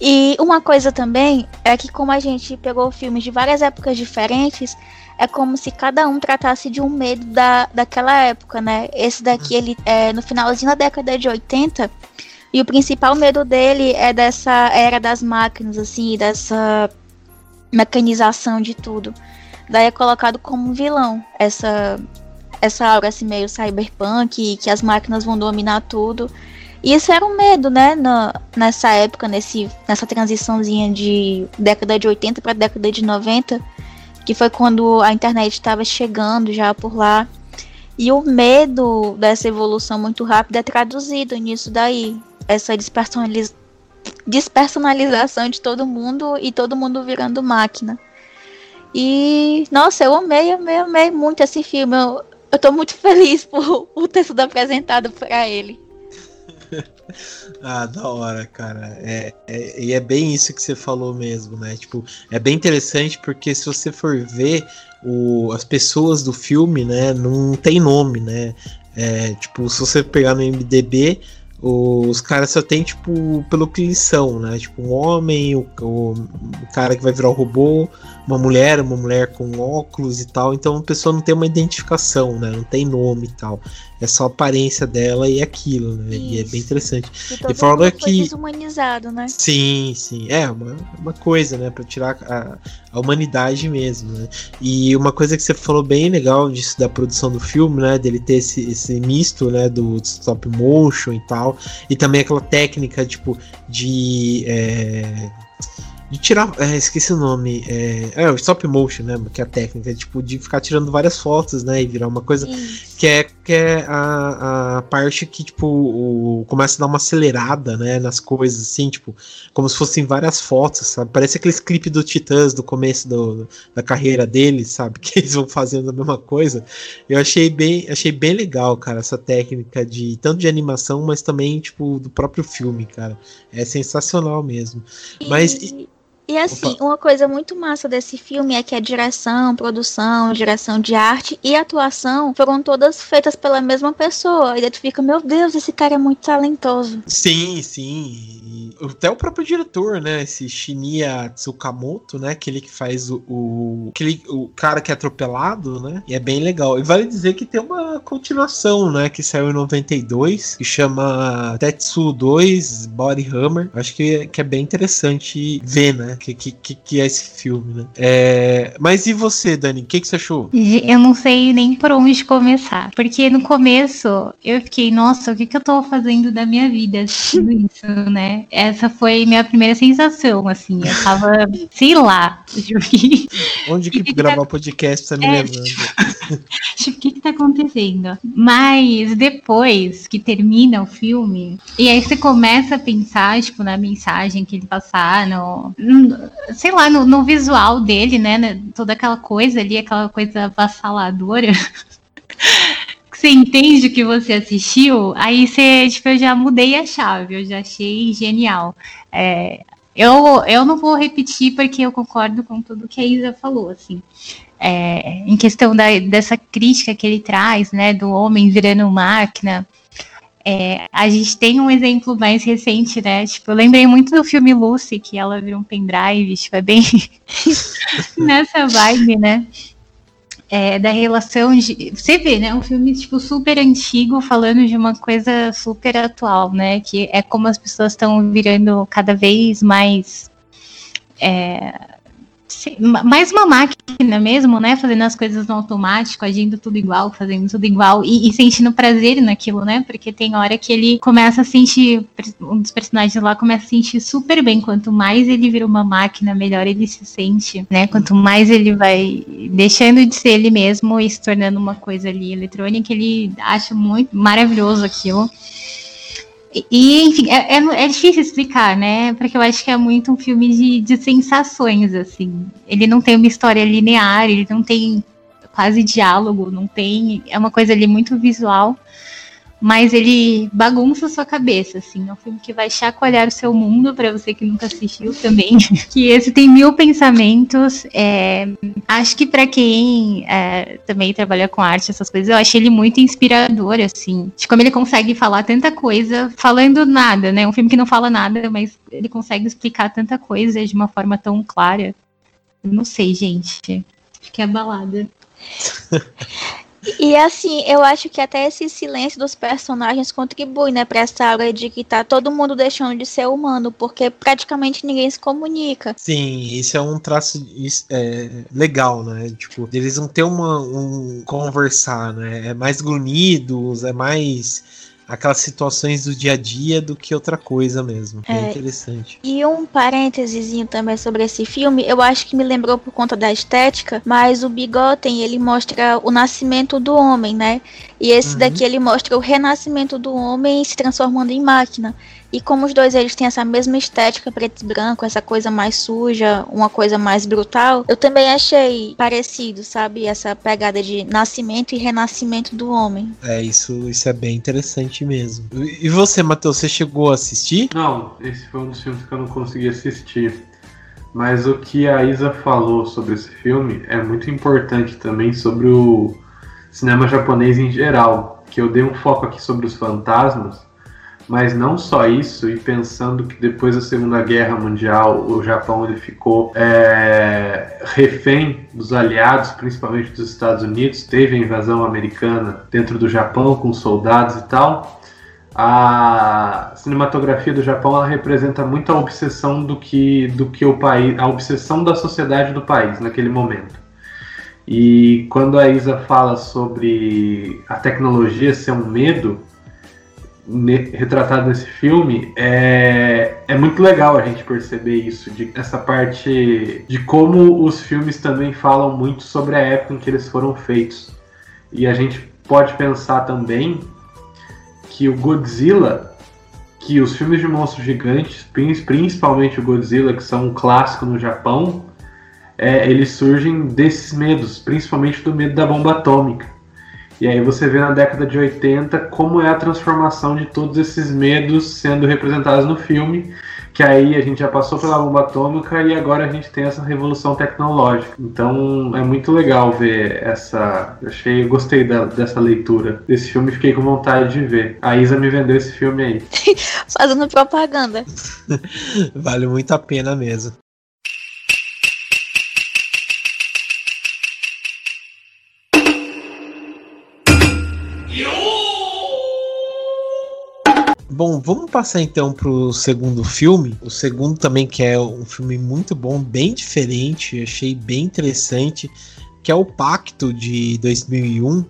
E uma coisa também é que como a gente pegou filmes de várias épocas diferentes, é como se cada um tratasse de um medo da, daquela época, né? Esse daqui, ele é no finalzinho da década de 80, e o principal medo dele é dessa era das máquinas, assim, dessa mecanização de tudo. Daí é colocado como um vilão essa essa aura assim meio cyberpunk, que as máquinas vão dominar tudo. E isso era um medo, né, na, nessa época, nesse, nessa transiçãozinha de década de 80 para década de 90, que foi quando a internet estava chegando já por lá. E o medo dessa evolução muito rápida é traduzido nisso daí. Essa despersonalização despersonalização de todo mundo e todo mundo virando máquina. E, nossa, eu amei, amei, amei muito esse filme. Eu, eu tô muito (laughs) feliz por, por ter sido apresentado para ele. (laughs) ah, da hora, cara. É, é, e é bem isso que você falou mesmo, né? Tipo, é bem interessante porque se você for ver o, as pessoas do filme, né, não tem nome, né? É, tipo, se você pegar no MDB, os caras só tem, tipo, pelo que eles são, né? Tipo, um homem, o, o, o, cara que vai virar o robô, uma mulher, uma mulher com óculos e tal. Então a pessoa não tem uma identificação, né? Não tem nome e tal. É só a aparência dela e aquilo, né? Isso. E é bem interessante. E, e fala que. desumanizado, né? Sim, sim. É, uma, uma coisa, né? Pra tirar a, a humanidade mesmo, né? E uma coisa que você falou bem legal disso da produção do filme, né? Dele ter esse, esse misto, né? Do stop motion e tal. E também aquela técnica, tipo, de. É de tirar. É, esqueci o nome. É, é, o stop motion, né? Que é a técnica, tipo, de ficar tirando várias fotos, né? E virar uma coisa que é, que é a, a parte que, tipo, o, começa a dar uma acelerada, né? Nas coisas, assim, tipo, como se fossem várias fotos, sabe? Parece aquele clipe do Titãs do começo do, da carreira deles, sabe? (laughs) Que eles vão fazendo a mesma coisa. Eu achei bem, achei bem legal, cara, essa técnica de tanto de animação, mas também, tipo, do próprio filme, cara. É sensacional mesmo. Mas. E E assim, Opa. uma coisa muito massa desse filme é que a direção, produção, direção de arte e atuação foram todas feitas pela mesma pessoa. E daí tu fica, meu Deus, esse cara é muito talentoso. Sim, sim. Até o próprio diretor, né? Esse Shinya Tsukamoto, né? Aquele que faz o, o, aquele, o cara que é atropelado, né? E é bem legal. E vale dizer que tem uma continuação, né? Que saiu em 92, que chama Tetsu 2 Body Hammer. Acho que, que é bem interessante ver, né? Que, que, que é esse filme, né? É... Mas e você, Dani? O que, que você achou? Eu não sei nem por onde começar. Porque no começo eu fiquei, nossa, o que, que eu tô fazendo da minha vida assistindo (laughs) isso, né? Essa foi minha primeira sensação, assim. Eu tava, sei lá. (laughs) Onde que, gravar tá... podcast tá me é, levando? Tipo, (laughs) o tá acontecendo? Mas depois que termina o filme, e aí você começa a pensar, tipo, na mensagem que ele passar, no, sei lá, no, no visual dele, né? Toda aquela coisa ali, aquela coisa avassaladora. (laughs) você entende que você assistiu, aí você, tipo, eu já mudei a chave, eu já achei genial. É, eu, eu não vou repetir porque eu concordo com tudo que a Isa falou, assim. É, em questão da, dessa crítica que ele traz, né, do homem virando máquina, é, a gente tem um exemplo mais recente, né? Tipo, eu lembrei muito do filme Lucy, que ela virou um pendrive, tipo, é bem (laughs) nessa vibe, né? é, da relação de. Você vê, né? Um filme tipo, super antigo falando de uma coisa super atual, né? Que é como as pessoas estão virando cada vez mais. É, mais uma máquina mesmo, né? Fazendo as coisas no automático, agindo tudo igual, fazendo tudo igual e, e, sentindo prazer naquilo, né? Porque tem hora que ele começa a sentir, um dos personagens lá começa a sentir super bem. Quanto mais ele vira uma máquina, melhor ele se sente, né? Quanto mais ele vai deixando de ser ele mesmo e se tornando uma coisa ali eletrônica, ele acha muito maravilhoso aquilo. E, enfim, é, é, é, difícil explicar, né? Porque eu acho que é muito um filme de, de sensações, assim. Ele não tem uma história linear, ele não tem quase diálogo, não tem. É uma coisa ali muito visual mas ele bagunça a sua cabeça, assim. É um filme que vai chacoalhar o seu mundo, para você que nunca assistiu também. (laughs) que esse tem mil pensamentos. É, acho que para quem é, também trabalha com arte, essas coisas, eu achei ele muito inspirador, assim. De como ele consegue falar tanta coisa falando nada, né? Um filme que não fala nada, mas ele consegue explicar tanta coisa de uma forma tão clara. Não sei, gente. Fiquei abalada. (laughs) E assim, eu acho que até esse silêncio dos personagens contribui, né, pra essa aura de que tá todo mundo deixando de ser humano, porque praticamente ninguém se comunica. Sim, isso é um traço é, legal, né? Tipo, eles não ter uma, um conversar, né? É mais grunhidos, é mais aquelas situações do dia a dia do que outra coisa mesmo. É, é interessante. E um parênteses também sobre esse filme, eu acho que me lembrou por conta da estética, mas o Bigoten, ele mostra o nascimento do homem, né? E esse uhum. daqui ele mostra o renascimento do homem se transformando em máquina. E como os dois eles têm essa mesma estética preto e branco, essa coisa mais suja, uma coisa mais brutal, eu também achei parecido, sabe? Essa pegada de nascimento e renascimento do homem. É, isso, isso é bem interessante mesmo. E você, Matheus, você chegou a assistir? Não, esse foi um dos filmes que eu não consegui assistir. Mas o que a Isa falou sobre esse filme é muito importante também sobre o cinema japonês em geral. Que eu dei um foco aqui sobre os fantasmas, mas não só isso, e pensando que depois da Segunda Guerra Mundial o Japão ele ficou é, refém dos aliados, principalmente dos Estados Unidos, teve a invasão americana dentro do Japão com soldados e tal. A cinematografia do Japão ela representa muito a obsessão do que, do que o país, a obsessão da sociedade do país naquele momento. E quando a Isa fala sobre a tecnologia ser um medo, retratado nesse filme, é, é muito legal a gente perceber isso, de, essa parte de como os filmes também falam muito sobre a época em que eles foram feitos. E a gente pode pensar também que o Godzilla, que os filmes de monstros gigantes, principalmente o Godzilla, que são um clássico no Japão, é, eles surgem desses medos, principalmente do medo da bomba atômica. E aí você vê na década de 80 como é a transformação de todos esses medos sendo representados no filme, que aí a gente já passou pela bomba atômica e agora a gente tem essa revolução tecnológica. Então é muito legal ver essa. Eu achei, gostei da, dessa leitura desse filme, fiquei com vontade de ver. A Isa me vendeu esse filme aí. (laughs) Fazendo propaganda. (laughs) vale muito a pena mesmo. Bom, vamos passar então pro segundo filme. O segundo também que é um filme muito bom, bem diferente, achei bem interessante, que é o Pacto de 2001,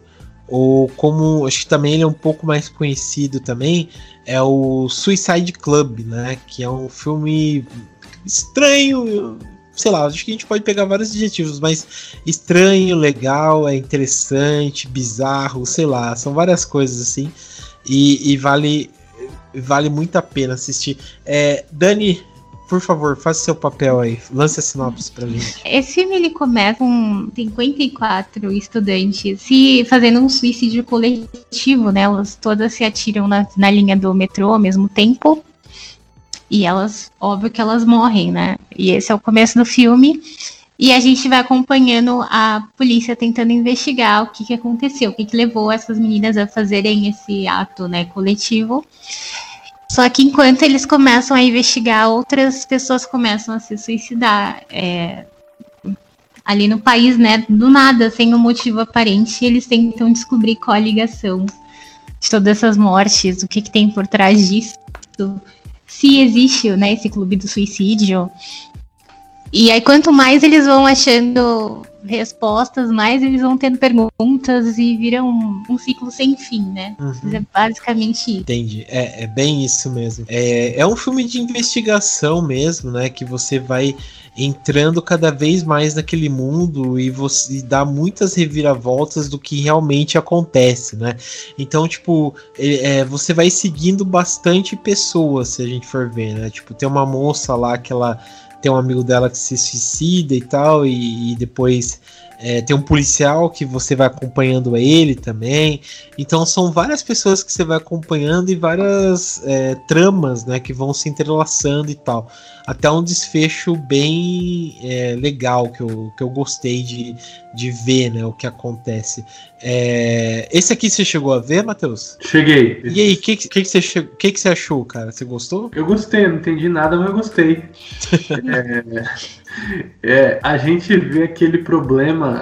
ou como acho que também ele é um pouco mais conhecido também, é o Suicide Club, né? Que é um filme estranho, sei lá, acho que a gente pode pegar vários adjetivos, mas estranho, legal, é interessante, bizarro, sei lá, são várias coisas assim. E, e vale vale muito a pena assistir. É, Dani, por favor, faça seu papel aí. Lance a sinopse pra gente. Esse filme ele começa com 54 estudantes se fazendo um suicídio coletivo, né? Elas todas se atiram na, na linha do metrô ao mesmo tempo. E elas, óbvio que elas morrem, né? E esse é o começo do filme. E a gente vai acompanhando a polícia tentando investigar o que, que aconteceu, o que, que levou essas meninas a fazerem esse ato né, coletivo. Só que enquanto eles começam a investigar, outras pessoas começam a se suicidar. É, ali no país, né? Do nada, sem um motivo aparente, eles tentam descobrir qual a ligação de todas essas mortes, o que, que tem por trás disso, se existe né, esse clube do suicídio. E aí, quanto mais eles vão achando respostas, mais eles vão tendo perguntas e viram um, um ciclo sem fim, né? Uhum. É basicamente isso. Entendi. É, é bem isso mesmo. É, é um filme de investigação mesmo, né? Que você vai entrando cada vez mais naquele mundo e você dá muitas reviravoltas do que realmente acontece, né? Então, tipo, é, você vai seguindo bastante pessoas, se a gente for ver, né? Tipo, tem uma moça lá que ela tem um amigo dela que se suicida e tal, e, e depois é, tem um policial que você vai acompanhando ele também. Então são várias pessoas que você vai acompanhando e várias é, tramas né, que vão se entrelaçando e tal. Até um desfecho bem é, legal que eu, que eu gostei de, de ver né, o que acontece. É, esse aqui você chegou a ver, Matheus? Cheguei. E aí, o que, que, que, você, que, que você achou, cara? Você gostou? Eu gostei, não entendi nada, mas eu gostei. é, (laughs) é, a gente vê aquele problema,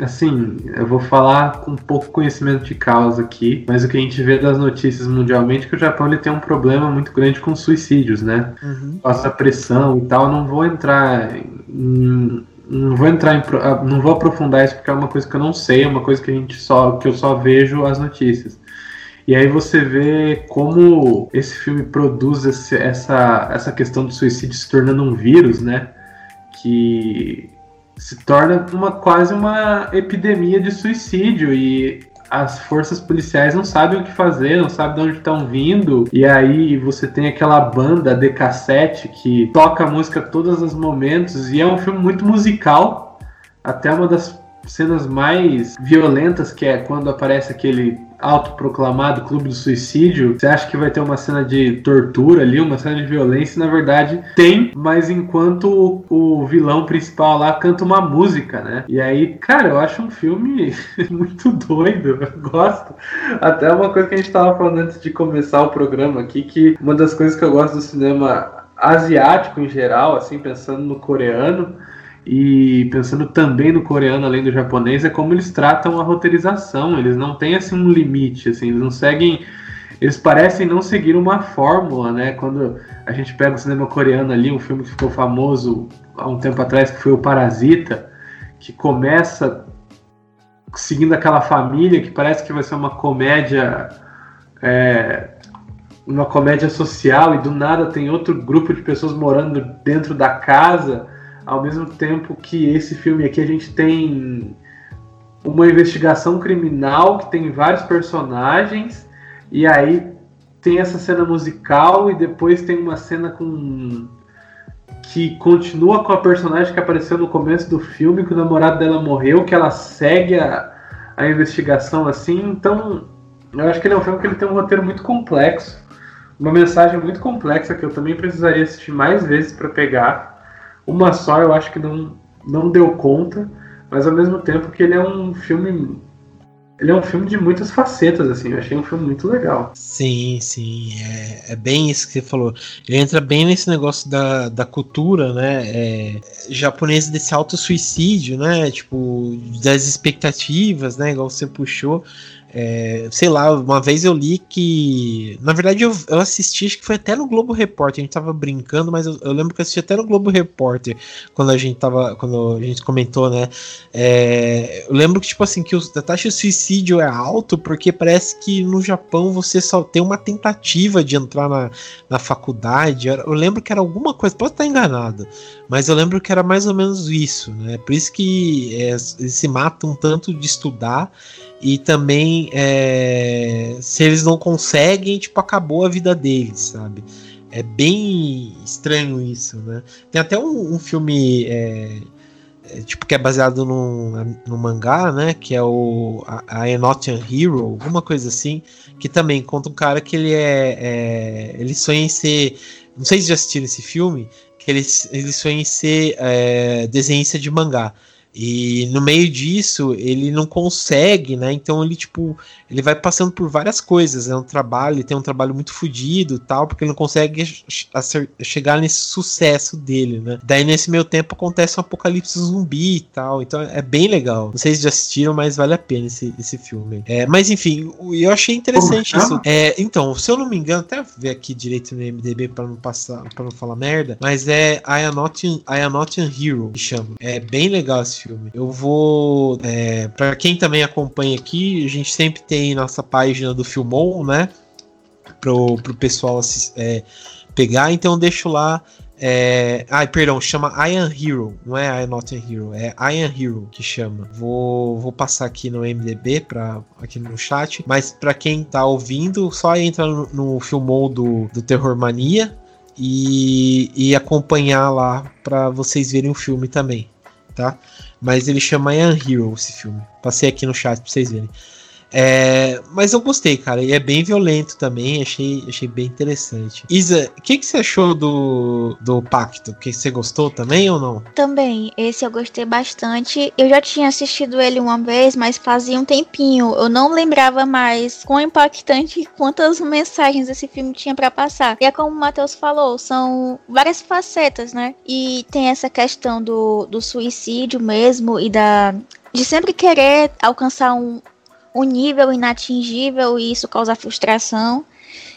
assim, eu vou falar com pouco conhecimento de causa aqui, mas o que a gente vê das notícias mundialmente é que o Japão ele tem um problema muito grande com suicídios, né? Uhum. Passa pressão e tal, não vou entrar em, não vou entrar em, não vou aprofundar isso porque é uma coisa que eu não sei, é uma coisa que a gente só que eu só vejo as notícias. E aí você vê como esse filme produz esse, essa, essa questão do suicídio se tornando um vírus, né? Que se torna uma quase uma epidemia de suicídio e as forças policiais não sabem o que fazer, não sabem de onde estão vindo. E aí você tem aquela banda D-Cassete que toca a música todos os momentos e é um filme muito musical. Até uma das cenas mais violentas que é quando aparece aquele autoproclamado clube do suicídio, você acha que vai ter uma cena de tortura ali, uma cena de violência, na verdade tem, mas enquanto o, vilão principal lá canta uma música, né? E aí, cara, eu acho um filme (laughs) muito doido, eu gosto. Até uma coisa que a gente tava falando antes de começar o programa aqui, que uma das coisas que eu gosto do cinema asiático em geral, assim, pensando no coreano, e pensando também no coreano, além do japonês, é como eles tratam a roteirização. Eles não têm assim um limite, assim, eles não seguem. Eles parecem não seguir uma fórmula, né? Quando a gente pega o cinema coreano ali, um filme que ficou famoso há um tempo atrás, que foi o Parasita, que começa seguindo aquela família que parece que vai ser uma comédia. É, uma comédia social e do nada tem outro grupo de pessoas morando dentro da casa ao mesmo tempo que esse filme aqui a gente tem uma investigação criminal que tem vários personagens e aí tem essa cena musical e depois tem uma cena com que continua com a personagem que apareceu no começo do filme, que o namorado dela morreu, que ela segue a, a investigação assim. Então, eu acho que ele é um filme que ele tem um roteiro muito complexo, uma mensagem muito complexa que eu também precisaria assistir mais vezes para pegar. Uma só eu acho que não, não deu conta, mas ao mesmo tempo que ele é um filme ele é um filme de muitas facetas, assim. Eu achei um filme muito legal. Sim, sim. É, é bem isso que você falou. Ele entra bem nesse negócio da, da cultura, né? É, japonês desse auto-suicídio, né? Tipo, das expectativas, né? Igual você puxou. É, sei lá, uma vez eu li que. Na verdade, eu, eu assisti, acho que foi até no Globo Repórter. A gente tava brincando, mas eu, eu, lembro que eu assisti até no Globo Repórter quando a gente tava. Quando a gente comentou, né? É, eu lembro que, tipo assim, que a taxa de suicídio é alto porque parece que no Japão você só tem uma tentativa de entrar na, na faculdade. Eu lembro que era alguma coisa, pode estar enganado, mas eu lembro que era mais ou menos isso, né? Por isso que é, eles se matam tanto de estudar e também é, se eles não conseguem, tipo, acabou a vida deles, sabe? É bem estranho isso, né? Tem até um, um filme é, é, tipo que é baseado num, num mangá, né? Que é o I Am Not an Hero, alguma coisa assim, que também conta um cara que ele é, é ele sonha em ser, não sei se já assistiram esse filme, que ele, ele sonha em ser é, desenhista de mangá. E no meio disso, ele não consegue, né? Então ele, tipo, ele vai passando por várias coisas. É um trabalho, ele tem um trabalho muito fodido tal, porque ele não consegue chegar nesse sucesso dele, né? Daí nesse meio tempo acontece um apocalipse zumbi e tal. Então é bem legal. Não sei se já assistiram, mas vale a pena esse, esse filme. É, mas enfim, eu achei interessante isso. É, então, se eu não me engano, até ver aqui direito no MDB para não passar, para não falar merda, mas é I Am Not, I Am Not an Hero que chama. É bem legal esse filme filme. Eu vou. É, para quem também acompanha aqui, a gente sempre tem nossa página do Filmon, né? Pro, pro pessoal é, pegar, então eu deixo lá. É, ai, perdão, chama I Am Hero, não é I Not a Hero, é I Am Hero que chama. Vou, vou passar aqui no MDB, pra, aqui no chat, mas para quem tá ouvindo, só entra no, no Filmon do, do Terror Mania e, e acompanhar lá para vocês verem o filme também, tá? Mas ele chama Ian Hero esse filme. Passei aqui no chat pra vocês verem. É, mas eu gostei, cara. E é bem violento também. Achei, achei bem interessante. Isa, o que, que você achou do, do Pacto? Que você gostou também ou não? Também. Esse eu gostei bastante. Eu já tinha assistido ele uma vez, mas fazia um tempinho. Eu não lembrava mais quão impactante quantas mensagens esse filme tinha para passar. E é como o Matheus falou, são várias facetas, né? E tem essa questão do, do suicídio mesmo e da de sempre querer alcançar um, um nível inatingível e isso causa frustração.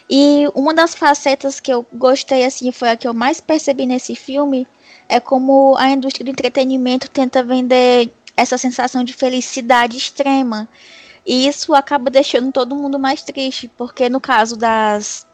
E uma das facetas que eu gostei, assim, foi a que eu mais percebi nesse filme, é como a indústria do entretenimento tenta vender essa sensação de felicidade extrema. E isso acaba deixando todo mundo mais triste, porque no caso das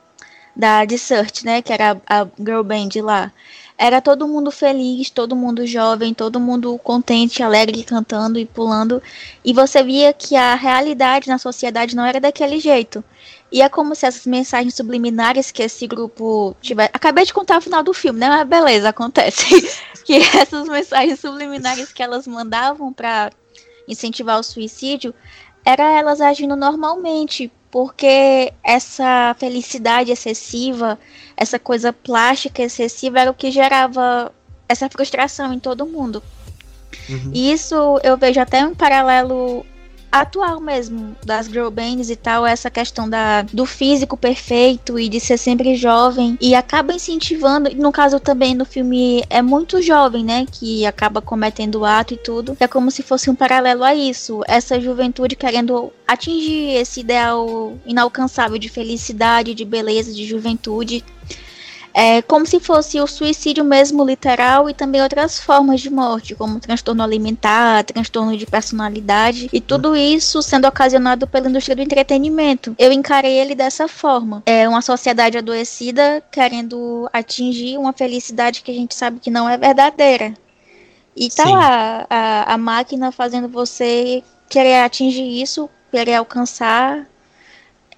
da Desert, né, que era a girl band lá, era todo mundo feliz, todo mundo jovem, todo mundo contente, alegre, cantando e pulando. E você via que a realidade na sociedade não era daquele jeito. E é como se essas mensagens subliminares que esse grupo tiver. Acabei de contar o final do filme, né? Mas beleza, acontece. (laughs) que essas mensagens subliminares que elas mandavam para incentivar o suicídio era elas agindo normalmente, porque essa felicidade excessiva, essa coisa plástica excessiva era o que gerava essa frustração em todo mundo. Uhum. E isso eu vejo até um paralelo atual mesmo das girl bands e tal, essa questão da, do físico perfeito e de ser sempre jovem e acaba incentivando, no caso também no filme é muito jovem, né, que acaba cometendo o ato e tudo. É como se fosse um paralelo a isso, essa juventude querendo atingir esse ideal inalcançável de felicidade, de beleza, de juventude é como se fosse o suicídio mesmo literal e também outras formas de morte, como transtorno alimentar, transtorno de personalidade e tudo isso sendo ocasionado pela indústria do entretenimento. Eu encarei ele dessa forma. É uma sociedade adoecida querendo atingir uma felicidade que a gente sabe que não é verdadeira. E tá Sim. lá a, a máquina fazendo você querer atingir isso, querer alcançar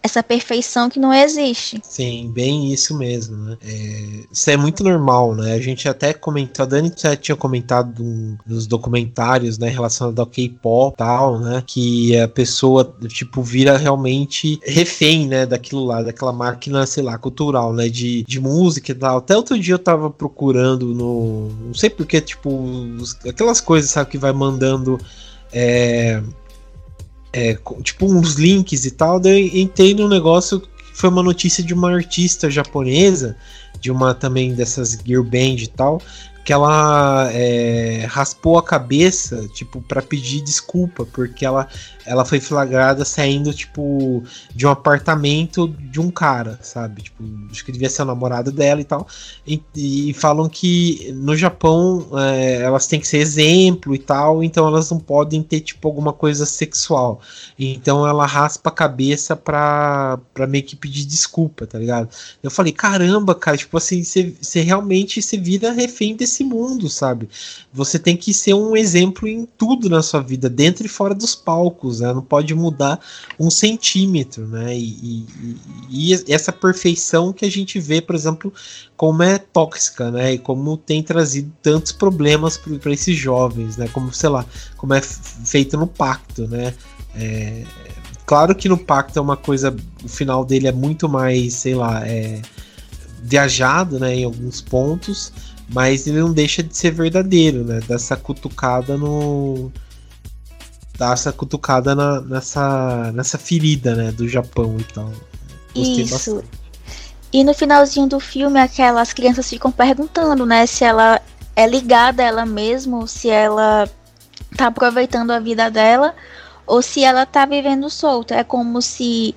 essa perfeição que não existe. Sim, bem isso mesmo, né? É, isso é muito normal, né? A gente até comentou, a Dani já tinha comentado nos documentários, né, relacionado ao K-pop tal, né? Que a pessoa, tipo, vira realmente refém, né, daquilo lá, daquela máquina, sei lá, cultural, né? De, de música e tal. Até outro dia eu tava procurando no. Não sei porque, tipo, aquelas coisas, sabe, que vai mandando. É, é, tipo uns links e tal, daí entrei num negócio que foi uma notícia de uma artista japonesa, de uma também dessas gear band e tal, que ela é, raspou a cabeça, tipo, para pedir desculpa, porque ela, ela foi flagrada saindo, tipo, de um apartamento de um cara, sabe? Tipo, acho que devia ser o namorado dela e tal. E, e falam que no Japão é, elas têm que ser exemplo e tal, então elas não podem ter, tipo, alguma coisa sexual. Então ela raspa a cabeça pra, pra meio que pedir desculpa, tá ligado? Eu falei, caramba, cara, tipo assim, você realmente se vira refém desse esse mundo, sabe? Você tem que ser um exemplo em tudo na sua vida, dentro e fora dos palcos, né? Não pode mudar um centímetro, né? E, e, e essa perfeição que a gente vê, por exemplo, como é tóxica, né? E como tem trazido tantos problemas para esses jovens, né? Como, sei lá, como é feito no pacto, né? É, claro que no pacto é uma coisa, o final dele é muito mais, sei lá, é, viajado, né? Em alguns pontos, mas ele não deixa de ser verdadeiro, né? Dessa cutucada no. Dá essa cutucada na, nessa, nessa ferida, né? Do Japão e tal. Gostei Isso. Bastante. E no finalzinho do filme, aquelas crianças ficam perguntando, né? Se ela é ligada a ela mesma, se ela tá aproveitando a vida dela, ou se ela tá vivendo solta. É como se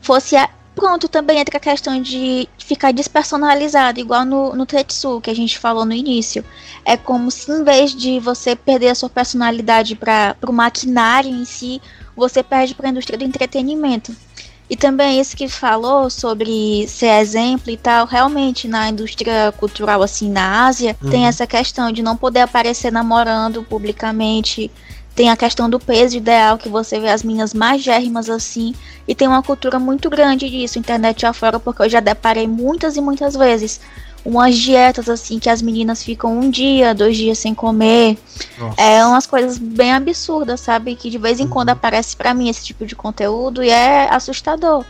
fosse a, Pronto, também entra a questão de ficar despersonalizado, igual no, no Tetsu, que a gente falou no início. É como se, em vez de você perder a sua personalidade para o maquinário em si, você perde para a indústria do entretenimento. E também isso que falou sobre ser exemplo e tal, realmente na indústria cultural assim na Ásia, uhum. tem essa questão de não poder aparecer namorando publicamente, tem a questão do peso ideal, que você vê as meninas mais gérrimas assim. E tem uma cultura muito grande disso, internet afora, porque eu já deparei muitas e muitas vezes. Umas dietas assim que as meninas ficam um dia, dois dias sem comer. Nossa. É umas coisas bem absurdas, sabe? Que de vez em uhum. quando aparece para mim esse tipo de conteúdo e é assustador.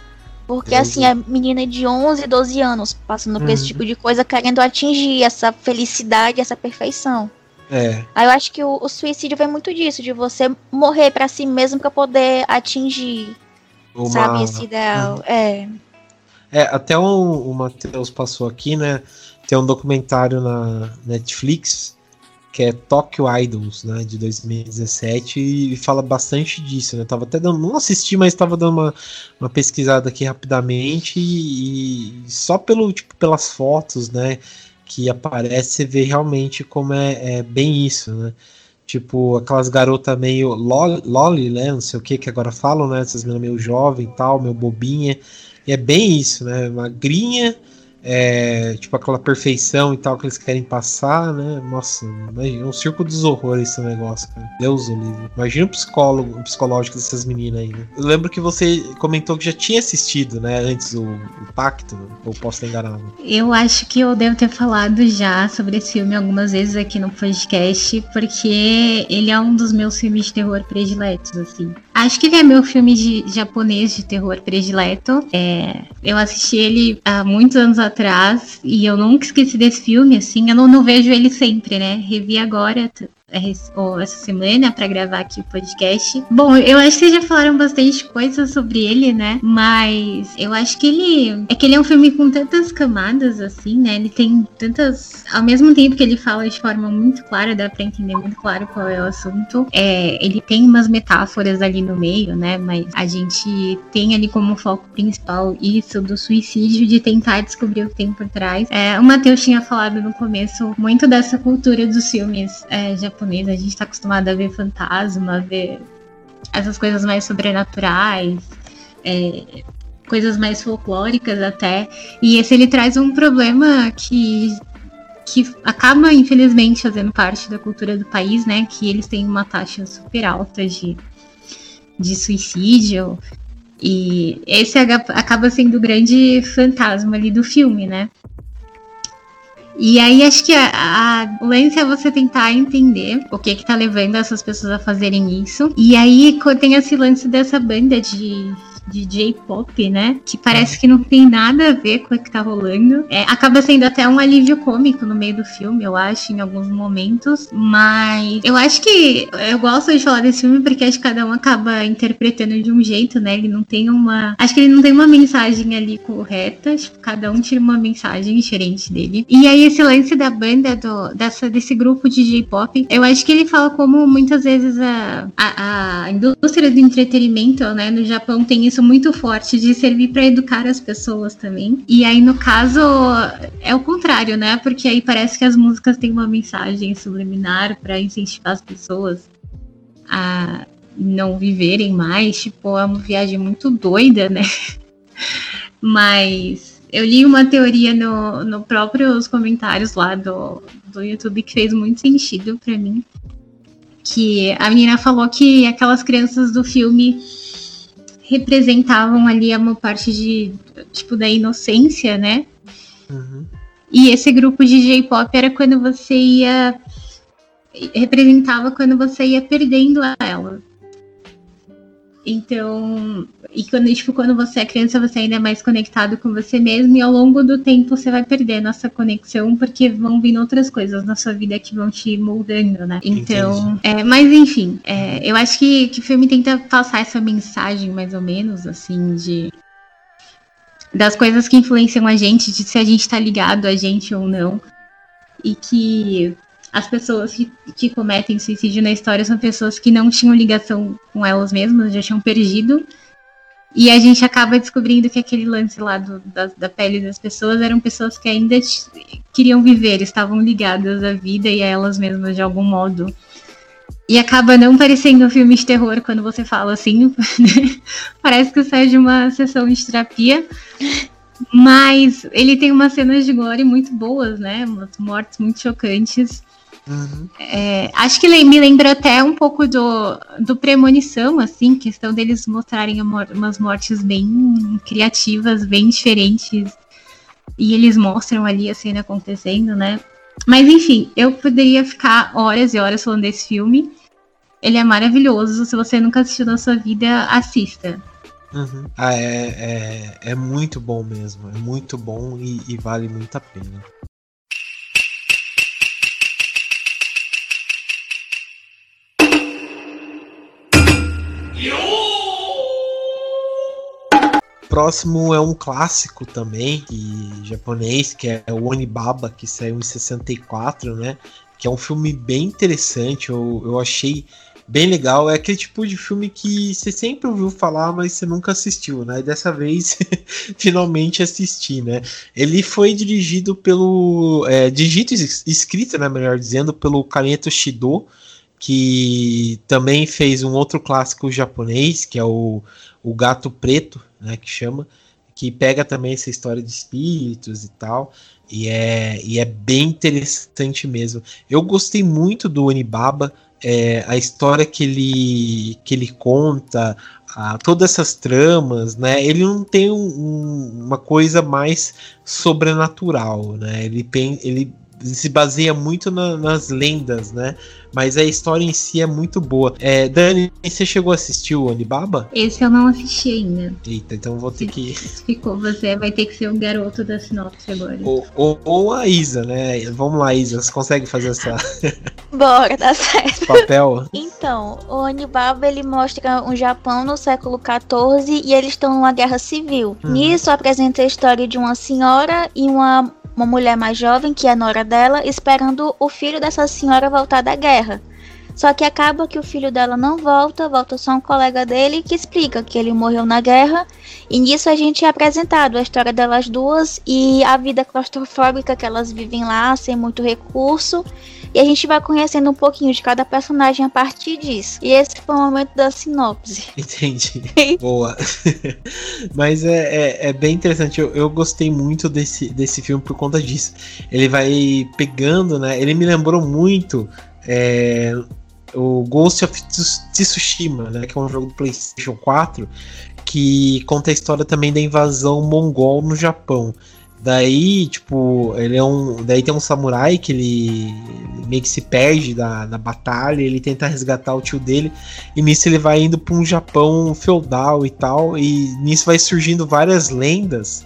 Porque Deus assim, é menina de 11, 12 anos passando uhum. por esse uhum. tipo de coisa, querendo atingir essa felicidade, essa perfeição. É. Aí eu acho que o, o, suicídio vem muito disso, de você morrer para si mesmo para poder atingir, Uma... sabe, esse ideal. Uhum. É. É, até o, o Matheus passou aqui, né? Tem um documentário na Netflix que é Tokyo Idols, né, de 2017, e fala bastante disso, né? Tava até dando, não assisti, mas estava dando uma, uma pesquisada aqui rapidamente e, e, só pelo tipo pelas fotos, né? Que aparece, você vê realmente como é, é bem isso, né? Tipo, aquelas garotas meio loli, né? Não sei o que que agora falam, né? Essas meninas meio jovem e tal, meio bobinha. E é bem isso, né? Magrinha, é, tipo aquela perfeição e tal que eles querem passar, né? Nossa, imagina, um circo dos horrores esse negócio, cara. Deus o livre. Imagina o psicólogo, o psicológico dessas meninas aí, né? Eu lembro que você comentou que já tinha assistido, né, antes o, o Pacto, ou posso estar enganado? Eu acho que eu devo ter falado já sobre esse filme algumas vezes aqui no podcast, porque ele é um dos meus filmes de terror prediletos, assim. Acho que ele é meu filme de japonês de terror predileto. É, eu assisti ele há muitos anos atrás e eu nunca esqueci desse filme, assim. Eu não, não vejo ele sempre, né? Revi agora, essa semana para gravar aqui o podcast. Bom, eu acho que vocês já falaram bastante coisa sobre ele, né? Mas eu acho que ele é que ele é um filme com tantas camadas assim, né? Ele tem tantas, ao mesmo tempo que ele fala de forma muito clara, dá para entender muito claro qual é o assunto. É, ele tem umas metáforas ali no meio, né? Mas a gente tem ali como foco principal isso do suicídio de tentar descobrir o que tem por trás. É, o Matheus tinha falado no começo muito dessa cultura dos filmes é, japonês, a gente está acostumado a ver fantasma, a ver essas coisas mais sobrenaturais, é, coisas mais folclóricas até. E esse ele traz um problema que que acaba infelizmente fazendo parte da cultura do país, né? Que eles têm uma taxa super alta de, de suicídio. E esse acaba sendo o grande fantasma ali do filme, né? E aí acho que a, a, o lance é você tentar entender o que que tá levando essas pessoas a fazerem isso. E aí tem esse lance dessa banda de de J-pop, né? Que parece que não tem nada a ver com o que tá rolando. É, acaba sendo até um alívio cômico no meio do filme, eu acho, em alguns momentos. Mas eu acho que eu gosto de falar desse filme porque acho que cada um acaba interpretando de um jeito, né? Ele não tem uma. Acho que ele não tem uma mensagem ali correta. Tipo, cada um tira uma mensagem diferente dele. E aí, esse lance da banda, do, dessa, desse grupo de J-pop, eu acho que ele fala como muitas vezes a, a, a indústria do entretenimento, né, no Japão tem isso muito forte de servir para educar as pessoas também. E aí, no caso, é o contrário, né? Porque aí parece que as músicas têm uma mensagem subliminar para incentivar as pessoas a não viverem mais. Tipo, é uma viagem muito doida, né? (laughs) Mas eu li uma teoria no, no próprios comentários lá do, do YouTube que fez muito sentido para mim. Que a menina falou que aquelas crianças do filme representavam ali uma parte de tipo da inocência, né? Uhum. E esse grupo de J-pop era quando você ia representava quando você ia perdendo ela. Então, e quando, tipo, quando você é criança, você ainda é mais conectado com você mesmo, e ao longo do tempo você vai perdendo essa conexão, porque vão vindo outras coisas na sua vida que vão te moldando, né? Então, é, mas enfim, é, eu acho que, que o filme tenta passar essa mensagem, mais ou menos, assim, de. Das coisas que influenciam a gente, de se a gente tá ligado a gente ou não. E que as pessoas que, que cometem suicídio na história são pessoas que não tinham ligação com elas mesmas, já tinham perdido. E a gente acaba descobrindo que aquele lance lá do, da, da, pele das pessoas eram pessoas que ainda queriam viver, estavam ligadas à vida e a elas mesmas de algum modo. E acaba não parecendo um filme de terror quando você fala assim. (laughs) Né? Parece que sai de uma sessão de terapia. Mas ele tem umas cenas de gore muito boas, né? Umas mortes muito chocantes. Uhum. É, acho que me lembra até um pouco do, do Premonição, assim, questão deles mostrarem umas mortes bem criativas, bem diferentes. E eles mostram ali a cena acontecendo, né? Mas enfim, eu poderia ficar horas e horas falando desse filme. Ele é maravilhoso. Se você nunca assistiu na sua vida, assista. Uhum. Ah, é, é, é, muito bom mesmo. É muito bom e, e vale muito a pena. Próximo é um clássico também, que, japonês, que é o Onibaba, que saiu em 64, né? Que é um filme bem interessante, eu, eu achei bem legal. É aquele tipo de filme que você sempre ouviu falar, mas você nunca assistiu, né? E dessa vez, (laughs) finalmente assisti, né? Ele foi dirigido pelo. É, dirigido e escrito, né? Melhor dizendo, pelo Kaneto Shido que também fez um outro clássico japonês, que é o, o Gato Preto, né, que chama, que pega também essa história de espíritos e tal, e é, e é bem interessante mesmo. Eu gostei muito do Onibaba, é, a história que ele, que ele conta, a, todas essas tramas, né? Ele não tem um, uma coisa mais sobrenatural, né? Ele, ele se baseia muito na, nas lendas, né? Mas a história em si é muito boa. É, Dani, você chegou a assistir o Onibaba? Esse eu não assisti ainda. Eita, então vou ter que. Ficou, você vai ter que ser o garoto da sinopse agora. Ou, ou, ou, a Isa, né? Vamos lá, Isa, você consegue fazer essa. (laughs) Bora, dá certo. Papel? Então, o Onibaba ele mostra um Japão no século XIV e eles estão numa guerra civil. Uhum. Nisso apresenta a história de uma senhora e uma uma mulher mais jovem, que é a nora dela, esperando o filho dessa senhora voltar da guerra. Só que acaba que o filho dela não volta, volta só um colega dele que explica que ele morreu na guerra. E nisso a gente é apresentado a história delas duas e a vida claustrofóbica que elas vivem lá, sem muito recurso. E a gente vai conhecendo um pouquinho de cada personagem a partir disso. E esse foi o momento da sinopse. (laughs) Entendi. Boa. (laughs) Mas é, é, é, bem interessante. Eu, eu gostei muito desse, desse filme por conta disso. Ele vai pegando, né? Ele me lembrou muito. É, o Ghost of Tsushima, né, que é um jogo do PlayStation 4, que conta a história também da invasão mongol no Japão. Daí, tipo, ele é um. Daí tem um samurai que ele, meio que se perde da, na batalha, ele tenta resgatar o tio dele, e nisso ele vai indo para um Japão feudal e tal, e nisso vai surgindo várias lendas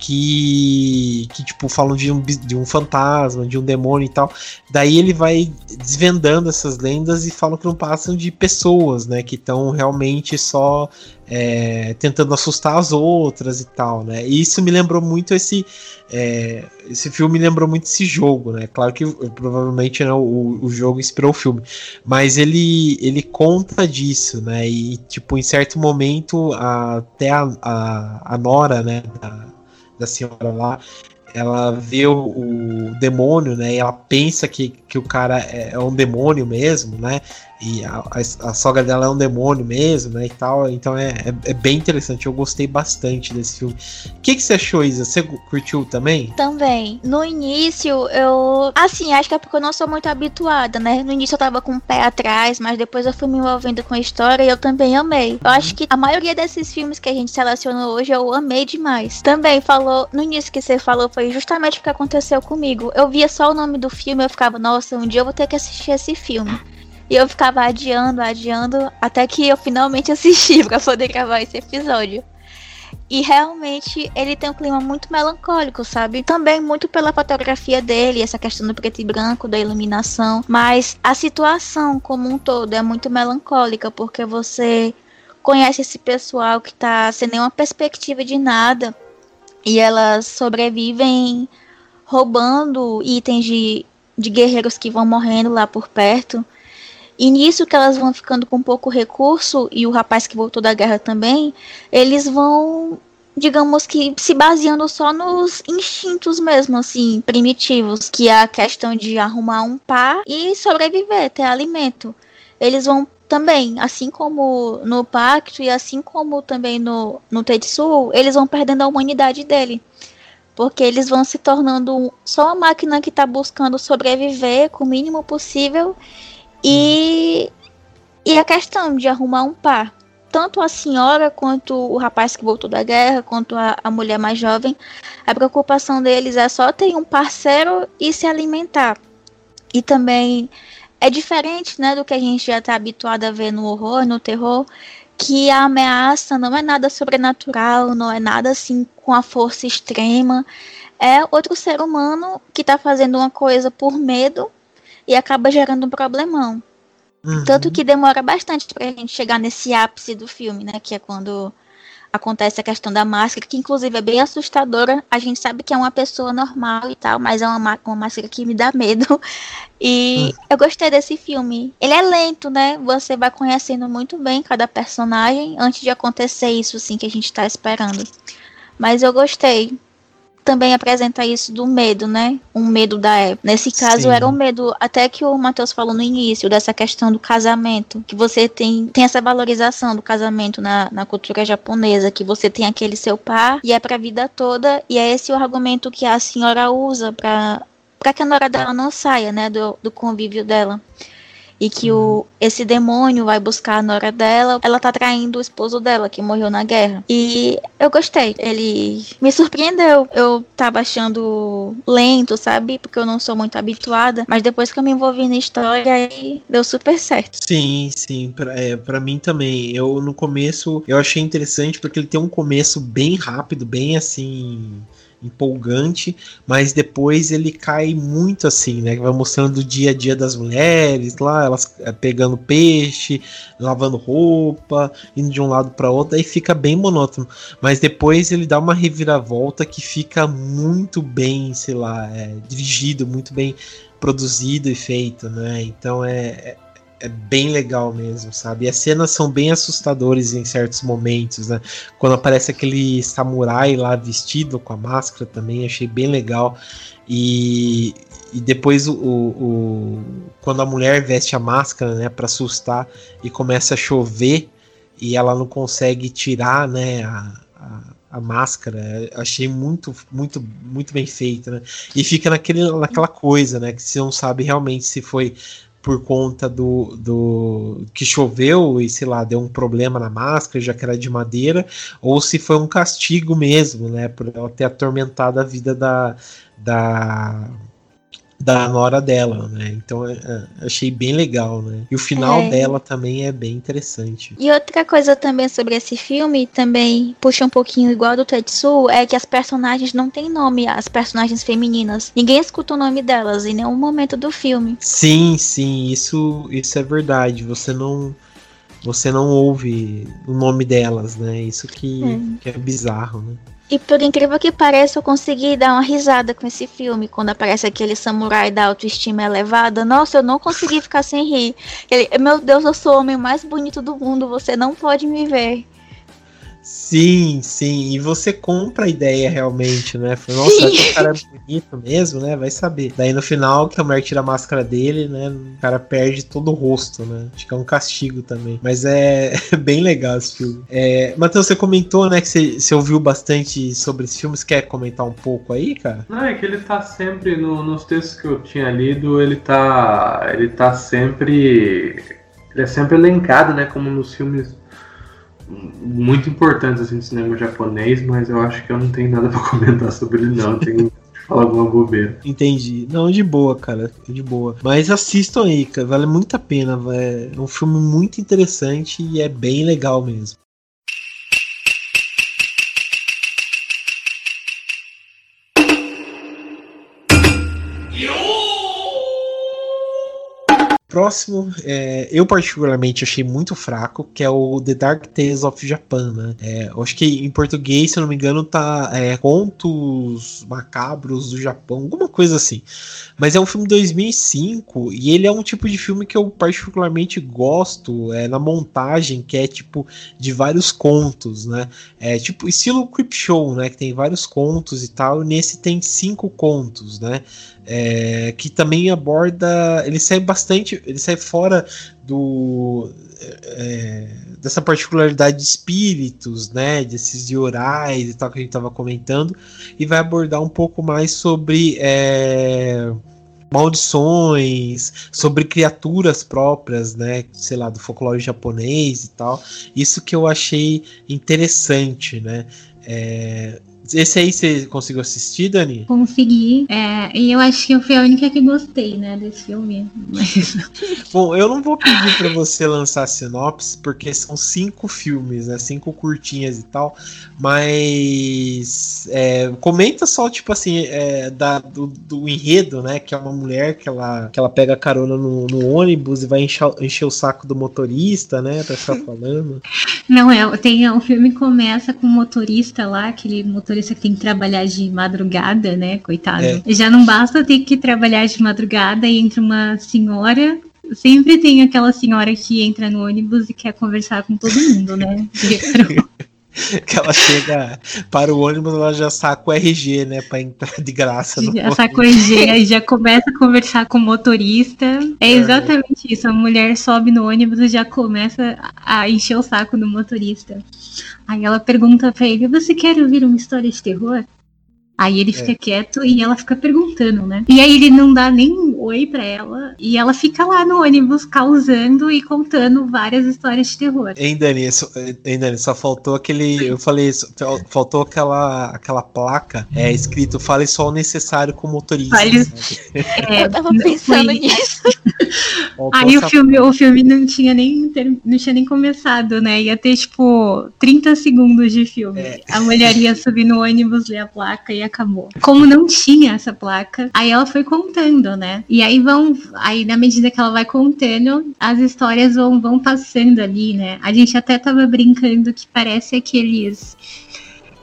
que, que tipo, falam de um, de um fantasma, de um demônio e tal. Daí ele vai desvendando essas lendas e falam que não passam de pessoas, né? Que estão realmente só é, tentando assustar as outras e tal, né? E isso me lembrou muito esse. É, esse filme me lembrou muito esse jogo, né? Claro que provavelmente né, o, o jogo inspirou o filme, mas ele, ele conta disso, né? E tipo, em certo momento, a, até a, a, a Nora, né? Da senhora lá, ela vê o, o, demônio, né? E ela pensa que, que o cara é, é um demônio mesmo, né? E a, a, a, sogra dela é um demônio mesmo, né? E tal. Então é, é, é bem interessante. Eu gostei bastante desse filme. O que, que você achou, Isa? Você curtiu também? Também. No início, eu. Assim, acho que é porque eu não sou muito habituada, né? No início eu tava com o pé atrás, mas depois eu fui me envolvendo com a história e eu também amei. Eu acho que a maioria desses filmes que a gente selecionou hoje eu amei demais. Também falou. No início que você falou foi justamente o que aconteceu comigo. Eu via só o nome do filme e eu ficava, nossa, um dia eu vou ter que assistir esse filme. E eu ficava adiando, adiando, até que eu finalmente (laughs) assisti para poder gravar esse episódio. E realmente ele tem um clima muito melancólico, sabe? Também muito pela fotografia dele, essa questão do preto e branco, da iluminação. Mas a situação como um todo é muito melancólica, porque você conhece esse pessoal que tá sem nenhuma perspectiva de nada. E elas sobrevivem roubando itens de, de guerreiros que vão morrendo lá por perto. E nisso que elas vão ficando com pouco recurso, e o rapaz que voltou da guerra também, eles vão, digamos que, se baseando só nos instintos mesmo, assim, primitivos, que é a questão de arrumar um par e sobreviver, ter alimento. Eles vão também, assim como no Pacto e assim como também no, no Tetsu, eles vão perdendo a humanidade dele. Porque eles vão se tornando só uma máquina que está buscando sobreviver com o mínimo possível e, e a questão de arrumar um par. Tanto a senhora quanto o rapaz que voltou da guerra, quanto a, a mulher mais jovem, a preocupação deles é só ter um parceiro e se alimentar. E também é diferente né, do que a gente já está habituado a ver no horror, no terror, que a ameaça não é nada sobrenatural, não é nada assim com a força extrema. É outro ser humano que está fazendo uma coisa por medo e acaba gerando um problemão. Uhum. Tanto que demora bastante pra gente chegar nesse ápice do filme, né? Que é quando acontece a questão da máscara, que inclusive é bem assustadora. A gente sabe que é uma pessoa normal e tal, mas é uma, uma máscara que me dá medo. (laughs) E uhum. eu gostei desse filme. Ele é lento, né? Você vai conhecendo muito bem cada personagem antes de acontecer isso, assim, que a gente tá esperando. Mas eu gostei também apresenta isso do medo, né? Um medo da época. Nesse caso, Sim. era um medo, até que o Matheus falou no início, dessa questão do casamento, que você tem, tem essa valorização do casamento na, na cultura japonesa, que você tem aquele seu par e é pra vida toda, e é esse o argumento que a senhora usa pra, pra que a nora dela não saia, né, do, do convívio dela e que o, esse demônio vai buscar a nora dela, ela tá traindo o esposo dela, que morreu na guerra. E eu gostei. Ele me surpreendeu. Eu tava achando lento, sabe? Porque eu não sou muito habituada. Mas depois que eu me envolvi na história, aí deu super certo. Sim, sim. Pra, é, pra mim também. Eu no começo, eu achei interessante porque ele tem um começo bem rápido, bem assim empolgante, mas depois ele cai muito assim, né? Vai mostrando o dia a dia das mulheres lá, elas eh, pegando peixe, lavando roupa, indo de um lado para outro, aí fica bem monótono. Mas depois ele dá uma reviravolta que fica muito bem, sei lá, é, dirigido, muito bem produzido e feito, né? Então é, é é bem legal mesmo, sabe? E as cenas são bem assustadoras em certos momentos, né? Quando aparece aquele samurai lá vestido com a máscara também, achei bem legal. E, e depois o, o, quando a mulher veste a máscara, né, para assustar e começa a chover e ela não consegue tirar, né, a, a, a máscara, achei muito, muito, muito bem feita, né? E fica naquele, naquela coisa, né, que você não sabe realmente se foi por conta do, do que choveu e sei lá, deu um problema na máscara, já que era de madeira, ou se foi um castigo mesmo, né, por ela ter atormentado a vida da, da da nora dela, né? Então é, é, achei bem legal, né? E o final é. dela também é bem interessante. E outra coisa também sobre esse filme, também puxa um pouquinho igual do Tetsu, é que as personagens não têm nome, as personagens femininas. Ninguém escuta o nome delas em nenhum momento do filme. Sim, sim, isso, isso é verdade. Você não você não ouve o nome delas, né? Isso que é, que é bizarro, né? E por incrível que pareça, eu consegui dar uma risada com esse filme. Quando aparece aquele samurai da autoestima elevada. Nossa, eu não consegui ficar sem rir. Ele, meu Deus, eu sou o homem mais bonito do mundo. Você não pode me ver. Sim, sim. E você compra a ideia realmente, né? Nossa, o cara é bonito mesmo, né? Vai saber. Daí no final, que a mulher tira a máscara dele, né? O cara perde todo o rosto, né? Acho que é um castigo também. Mas é (laughs) bem legal esse filme. É... Matheus, você comentou, né, que você, você ouviu bastante sobre esse filme. Você quer comentar um pouco aí, cara? Não, é que ele tá sempre, no, nos textos que eu tinha lido, ele tá. Ele tá sempre. Ele é sempre elencado, né? Como nos filmes muito importantes assim, no cinema japonês, mas eu acho que eu não tenho nada para (laughs) comentar sobre ele, não. Tenho falar alguma bobeira. Entendi. Não, de boa, cara. De boa. Mas assistam aí, cara. Vale muito a pena. É um filme muito interessante e é bem legal mesmo. Próximo, é, eu particularmente achei muito fraco, que é o The Dark Tales of Japan, né? É, eu acho que em português, se eu não me engano, tá é, Contos Macabros do Japão, alguma coisa assim. Mas é um filme de 2005 e ele é um tipo de filme que eu particularmente gosto é, na montagem, que é tipo de vários contos, né? É tipo estilo Creep Show, né? Que tem vários contos e tal, e nesse tem cinco contos, né? É, que também aborda. Ele sai bastante. Ele sai fora do. É, dessa particularidade de espíritos, né? Desses de orais e tal que a gente estava comentando, e vai abordar um pouco mais sobre. É, maldições, sobre criaturas próprias, né, sei lá, do folclore japonês e tal. Isso que eu achei interessante, né? É, esse aí você conseguiu assistir, Dani? Consegui. É, e eu acho que eu fui a única que gostei, né, desse filme. Mas... (laughs) Bom, eu não vou pedir para você lançar sinopse, porque são cinco filmes, né? Cinco curtinhas e tal. Mas é, comenta só, tipo assim, é, da, do, do, enredo, né? Que é uma mulher que ela, que ela pega carona no, no ônibus e vai encher, encher, o saco do motorista, né? Pra ficar falando. (laughs) Não, é, tem, o filme começa com o motorista lá, aquele motorista motorista que tem que trabalhar de madrugada, né? Coitado. É. Já não basta ter que trabalhar de madrugada e entra uma senhora. Sempre tem aquela senhora que entra no ônibus e quer conversar com todo mundo, né? (laughs) (laughs) que ela chega para o ônibus, ela já saca o RG, né, para entrar de graça. No já saca o RG, aí já começa a conversar com o motorista. É, é exatamente isso. A mulher sobe no ônibus e já começa a encher o saco do motorista. Aí ela pergunta pra ele: Você quer ouvir uma história de terror? Aí ele fica é. quieto e ela fica perguntando, né? E aí ele não dá nem um oi pra ela. E ela fica lá no ônibus causando e contando várias histórias de terror. Hein, Dani? Só, hein, Dani? Só faltou aquele. Eu falei isso. Faltou aquela, aquela placa é, escrito: fale só o necessário com o motorista. Fale... Né? (laughs) É, eu tava pensando nisso. Aí o filme, o filme não tinha nem não tinha nem começado, né? Ia ter tipo 30 segundos de filme. É. A mulher ia subir no ônibus, ler a placa e acabou. Como não tinha essa placa, aí ela foi contando, né? E aí vão, aí na medida que ela vai contando, as histórias vão, vão passando ali, né? A gente até tava brincando que parece aqueles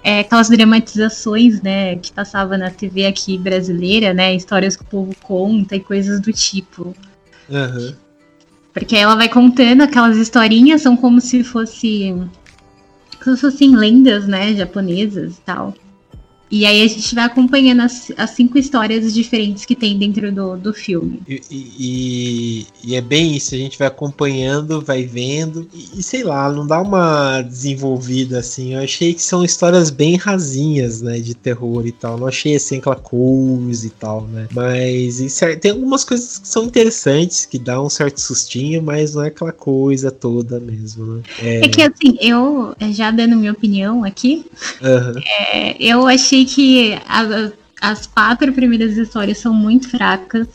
é, aquelas dramatizações, né, que passava na TV aqui brasileira, né, histórias que o povo conta e coisas do tipo. Uhum. Porque ela vai contando aquelas historinhas, são como se fosse como se fossem lendas, né, japonesas e tal. E aí a gente vai acompanhando as, as cinco histórias diferentes que tem dentro do, do filme. E, e, e, é bem isso, a gente vai acompanhando, vai vendo, e, e, sei lá, não dá uma desenvolvida assim. Eu achei que são histórias bem rasinhas, né, de terror e tal. Não achei assim aquela coisa e tal, né. Mas isso, é, tem algumas coisas que são interessantes, que dá um certo sustinho, mas não é aquela coisa toda mesmo, né. É, é que assim, eu, já dando minha opinião aqui, uhum. é, eu achei achei que a, as quatro primeiras histórias são muito fracas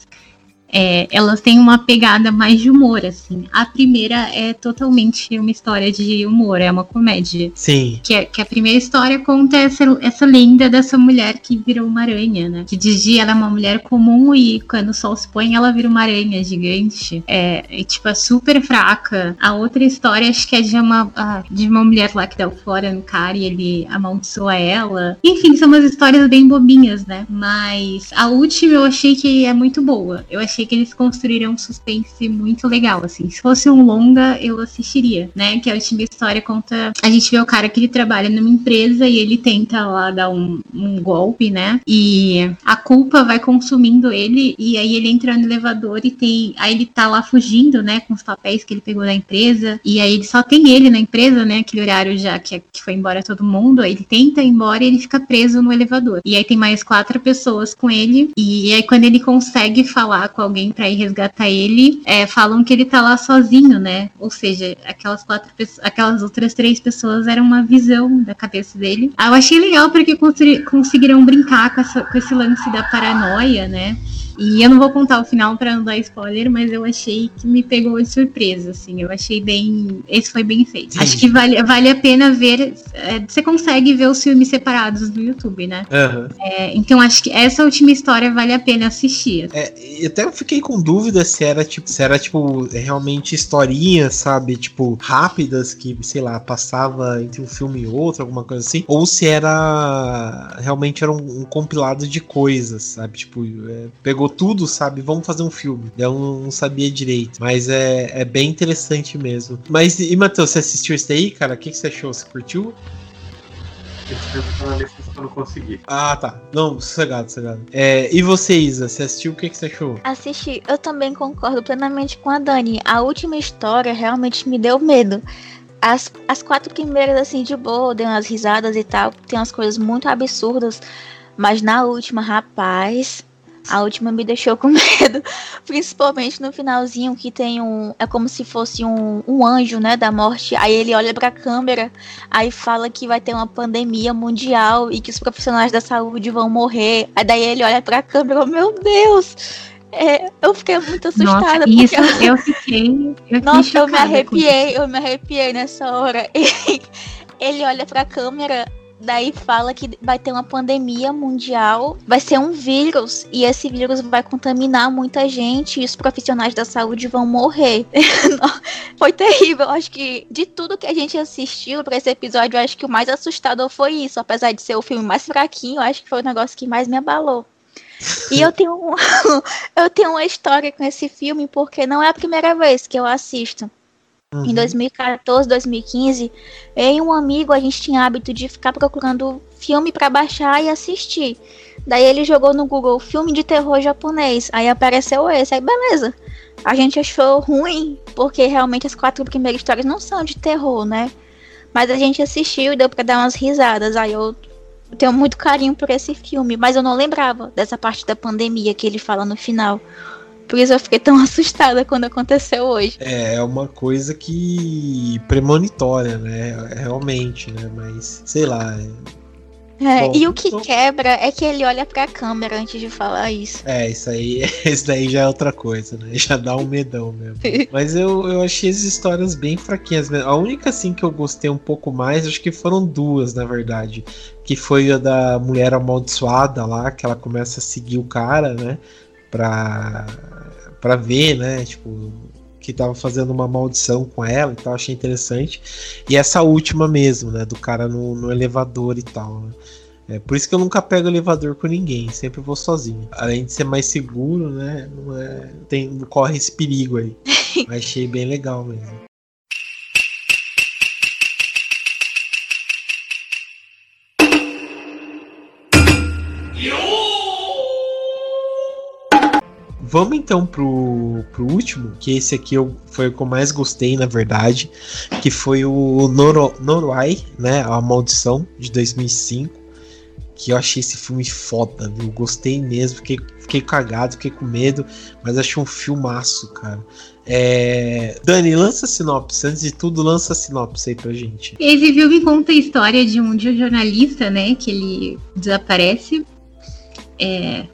é, elas têm uma pegada mais de humor, assim. A primeira é totalmente uma história de humor, é uma comédia. Sim. Que, é, que a primeira história conta essa, essa lenda dessa mulher que virou uma aranha, né? Que de dia ela é uma mulher comum e quando o sol se põe ela vira uma aranha gigante. É, é tipo, é super fraca. A outra história acho que é de uma, de uma mulher lá que deu fora no cara e ele amaldiçoa ela. Enfim, são umas histórias bem bobinhas, né? Mas a última eu achei que é muito boa. Eu achei achei que eles construíram um suspense muito legal, assim. Se fosse um longa, eu assistiria, né? Que a última história conta. A gente vê o cara que ele trabalha numa empresa e ele tenta lá dar um, um golpe, né? E a culpa vai consumindo ele e aí ele entra no elevador e tem. Aí ele tá lá fugindo, né? Com os papéis que ele pegou da empresa. E aí ele só tem ele na empresa, né? Aquele horário já que, que foi embora todo mundo. Aí ele tenta ir embora e ele fica preso no elevador. E aí tem mais quatro pessoas com ele. E aí quando ele consegue falar com alguém para ir resgatar ele, é, falam que ele tá lá sozinho, né? Ou seja, aquelas quatro aquelas outras três pessoas eram uma visão da cabeça dele. Ah, eu achei legal porque conseguiram brincar com, essa, com esse lance da paranoia, né? E eu não vou contar o final para não dar spoiler, mas eu achei que me pegou de surpresa, assim. Eu achei bem. Esse foi bem feito. Sim. Acho que vale, vale a pena ver. É, você consegue ver os filmes separados no YouTube, né? Uhum. É, então acho que essa última história vale a pena assistir. É, até eu fiquei com dúvida se era tipo, se era tipo realmente historinhas, sabe? Tipo, rápidas que, sei lá, passava entre um filme e outro, alguma coisa assim. Ou se era realmente era um, um compilado de coisas, sabe? Tipo, é, pegou pegou tudo, sabe? Vamos fazer um filme. Eu não, sabia direito. Mas é, é bem interessante mesmo. Mas, e Matheus, você assistiu isso aí, cara? O que, que você achou? Você curtiu? eu não consegui. Ah, tá. Não, sossegado, sossegado. É, e você, Isa, você assistiu? O que, que você achou? Assisti. Eu também concordo plenamente com a Dani. A última história realmente me deu medo. As, as quatro primeiras, assim, de boa, deu umas risadas e tal. Tem umas coisas muito absurdas. Mas na última, rapaz, a última me deixou com (laughs) medo, principalmente no finalzinho que tem um, é como se fosse um, um anjo, né, da morte. Aí ele olha para a câmera, aí fala que vai ter uma pandemia mundial e que os profissionais da saúde vão morrer. Aí daí ele olha para a câmera, oh, meu Deus. É, eu fiquei muito assustada. Nossa, isso eu, eu fiquei. Eu Nossa, eu me arrepiei, eu me arrepiei nessa hora. (laughs) ele olha pra câmera daí fala que vai ter uma pandemia mundial, vai ser um vírus e esse vírus vai contaminar muita gente e os profissionais da saúde vão morrer. (laughs) foi terrível. Acho que de tudo que a gente assistiu para esse episódio, acho que o mais assustador foi isso, apesar de ser o filme mais fraquinho, acho que foi o negócio que mais me abalou. E eu tenho, (laughs) eu tenho uma história com esse filme porque não é a primeira vez que eu assisto. Uhum. Em 2014, 2015, eu e um amigo a gente tinha hábito de ficar procurando filme para baixar e assistir. Daí ele jogou no Google filme de terror japonês. Aí apareceu esse. Aí beleza. A gente achou ruim, porque realmente as quatro primeiras histórias não são de terror, né? Mas a gente assistiu e deu pra dar umas risadas. Aí eu tenho muito carinho por esse filme, mas eu não lembrava dessa parte da pandemia que ele fala no final. Por isso eu fiquei tão (laughs) assustada quando aconteceu hoje. É, é uma coisa que premonitória, né? Realmente, né? Mas, sei lá. É, Bom, e o que então... quebra é que ele olha pra câmera antes de falar isso. É, isso aí, (laughs) isso daí já é outra coisa, né? Já dá um medão mesmo. (laughs) Mas eu, eu achei as histórias bem fraquinhas mesmo. A única, assim, que eu gostei um pouco mais, acho que foram duas, na verdade. Que foi a da mulher amaldiçoada lá, que ela começa a seguir o cara, né? Pra para ver, né? Tipo, que tava fazendo uma maldição com ela e tal, achei interessante. E essa última mesmo, né? Do cara no, no elevador e tal, né? É por isso que eu nunca pego elevador com ninguém, sempre vou sozinho. Além de ser mais seguro, né? Não, é, tem, não corre esse perigo aí. (laughs) achei bem legal mesmo. Vamos então pro, pro último, que esse aqui eu, foi o que eu mais gostei, na verdade, que foi o Noro, Noruai, né? A Maldição, de 2005 que eu achei esse filme foda, viu? Gostei mesmo, fiquei, fiquei cagado, fiquei com medo, mas achei um filmaço, cara. É... Dani, lança a sinopse. Antes de tudo, lança a sinopse aí pra gente. Esse filme conta a história de um, de um jornalista, né? Que ele desaparece. É,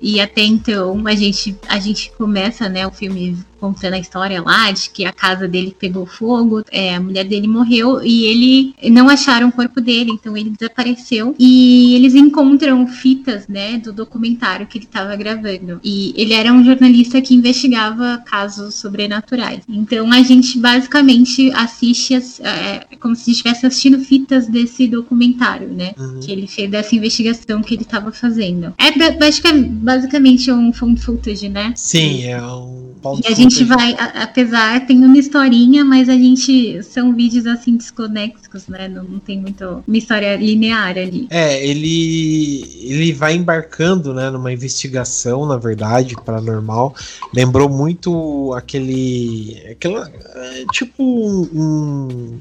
e até então a gente, a gente começa né, o filme contando a história lá de que a casa dele pegou fogo, é, a mulher dele morreu e ele não acharam o corpo dele, então ele desapareceu. E eles encontram fitas, né, do documentário que ele estava gravando. E ele era um jornalista que investigava casos sobrenaturais. Então a gente basicamente assiste as, é, como se estivesse assistindo fitas desse documentário, né, uhum. que ele fez dessa investigação que ele estava fazendo. É basicamente, basicamente um found footage, né? Sim, é um e a gente vai, apesar, tem uma historinha, mas a gente. São vídeos assim desconexos, né? Não, não tem muito uma história linear ali. É, ele. ele vai embarcando, né, numa investigação, na verdade, paranormal. Lembrou muito aquele. aquela. É, tipo um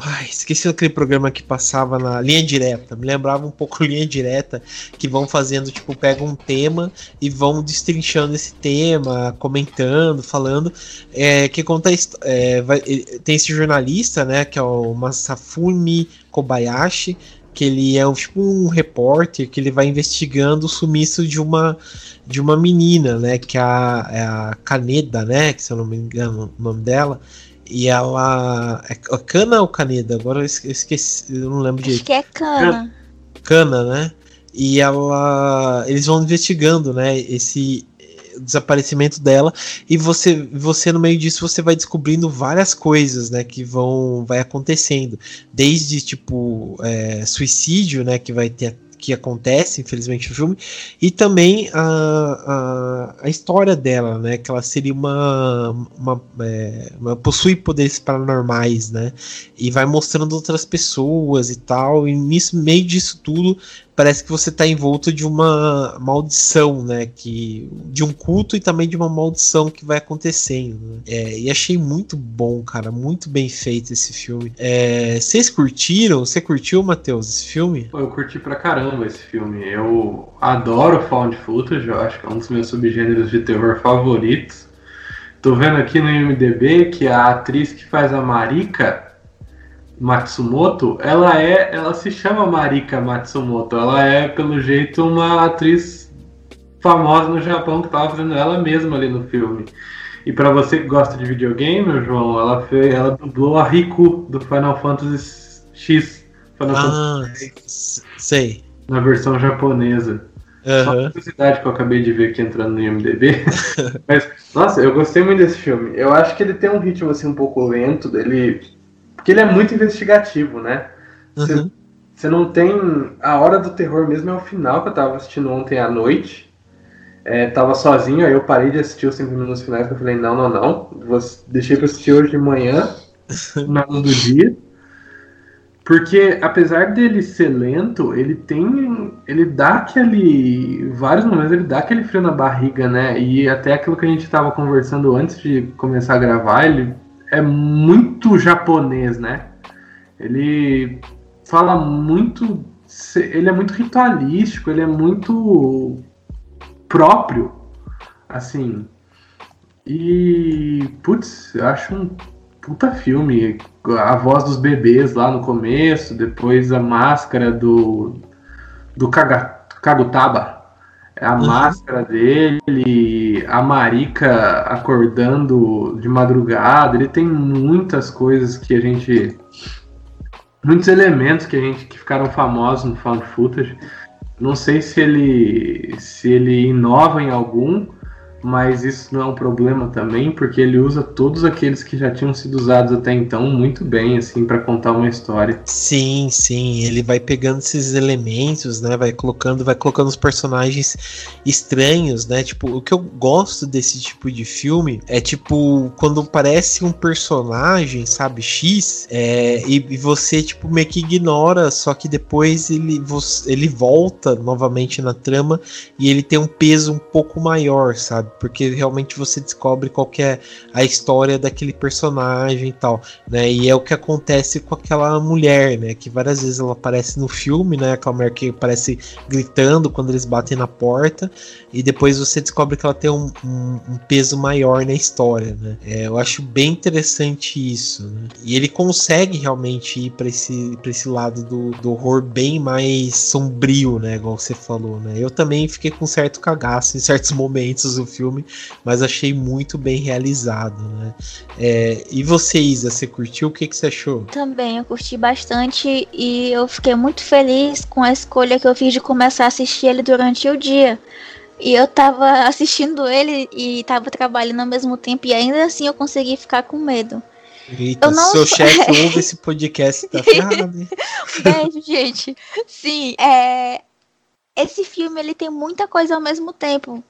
Ai, esqueci aquele programa que passava na linha direta. Me lembrava um pouco (laughs) linha direta, que vão fazendo, tipo, pegam um tema e vão destrinchando esse tema, comentando, falando. É, que conta. É, vai, tem esse jornalista, né, que é o Masafumi Kobayashi, que ele é tipo um repórter que ele vai investigando o sumiço de uma de uma menina, né, que é a, é a Kaneda, né, que se eu não me engano o nome dela. E ela. É cana ou caneda? Agora eu esqueci, eu não lembro direito. Acho que é cana. Cana, né? E ela. Eles vão investigando, né? Esse desaparecimento dela e você você no meio disso você vai descobrindo várias coisas né que vão vai acontecendo desde tipo é, suicídio né que vai ter que acontece, infelizmente, no filme, e também a, a, a história dela, né? Que ela seria uma. uma, é, uma possui poderes paranormais, né? E vai mostrando outras pessoas e tal, e nisso, meio disso tudo, parece que você está envolto de uma maldição, né? Que, de um culto e também de uma maldição que vai acontecendo. Né? É, e achei muito bom, cara, muito bem feito esse filme. É, vocês curtiram? Você curtiu, Matheus, esse filme? Eu curti pra caramba esse filme. Eu adoro found footage, eu acho que é um dos meus subgêneros de terror favoritos. Tô vendo aqui no IMDB que a atriz que faz a Marika Matsumoto, ela é, ela se chama Marika Matsumoto. Ela é, pelo jeito, uma atriz famosa no Japão que estava fazendo ela mesma ali no filme. E para você que gosta de videogame, João, ela fez, ela dublou a Riku do Final Fantasy X. Final ah, Fantasy sei. Na versão japonesa. Uhum. Só uma curiosidade que eu acabei de ver aqui entrando no IMDB. (laughs) Mas, nossa, eu gostei muito desse filme. Eu acho que ele tem um ritmo assim um pouco lento. Ele porque ele é muito investigativo, né? Você uhum. não tem. A hora do terror mesmo é o final que eu tava assistindo ontem à noite. É, tava sozinho, aí eu parei de assistir os 5 minutos finais, que eu falei, não, não, não. Vou, deixei pra assistir hoje de manhã, (laughs) na luz do dia. Porque apesar dele ser lento, ele tem. Ele dá aquele. Vários momentos ele dá aquele frio na barriga, né? E até aquilo que a gente tava conversando antes de começar a gravar, ele é muito japonês, né? Ele fala muito. Ele é muito ritualístico, ele é muito próprio, assim. E. Putz, eu acho um puta filme. A voz dos bebês lá no começo, depois a máscara do. do Kagutaba a uhum. máscara dele, a Marika acordando de madrugada, ele tem muitas coisas que a gente. Muitos elementos que a gente que ficaram famosos no Found Footage. Não sei se ele se ele inova em algum, mas isso não é um problema também, porque ele usa todos aqueles que já tinham sido usados até então muito bem, assim, para contar uma história. Sim, sim, ele vai pegando esses elementos, né, vai colocando, vai colocando os personagens estranhos, né, tipo, o que eu gosto desse tipo de filme é, tipo, quando parece um personagem, sabe, X, é, e, e, você, tipo, meio que ignora, só que depois ele, ele volta novamente na trama e ele tem um peso um pouco maior, sabe? Porque realmente você descobre qual é a história daquele personagem e tal, né? E é o que acontece com aquela mulher, né? Que várias vezes ela aparece no filme, né? Aquela mulher que aparece gritando quando eles batem na porta, e depois você descobre que ela tem um, um, um peso maior na história, né? É, eu acho bem interessante isso, né? E ele consegue realmente ir para esse, pra esse lado do, do horror bem mais sombrio, né? Igual você falou, né? Eu também fiquei com certo cagaço em certos (laughs) momentos do filme, mas achei muito bem realizado, né? É, e você, Isa, você curtiu? O que, que você achou? Também, eu curti bastante e eu fiquei muito feliz com a escolha que eu fiz de começar a assistir ele durante o dia. E eu tava assistindo ele e tava trabalhando ao mesmo tempo e ainda assim eu consegui ficar com medo. Eita, eu não... seu chefe (laughs) ouve esse podcast, tá ferrado, hein? (laughs) Beijo, gente. Sim, é... Esse filme, ele tem muita coisa ao mesmo tempo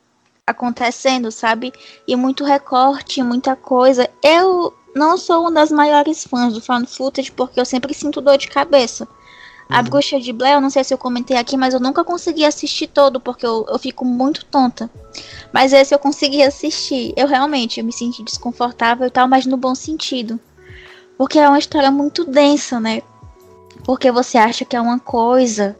acontecendo, sabe? E muito recorte, muita coisa. Eu não sou uma das maiores fãs do fan footage porque eu sempre sinto dor de cabeça. Uhum. A Bruxa de Blair, eu não sei se eu comentei aqui, mas eu nunca consegui assistir todo porque eu, eu fico muito tonta. Mas esse eu consegui assistir. Eu realmente eu me senti desconfortável e tal, mas no bom sentido. Porque é uma história muito densa, né? Porque você acha que é uma coisa,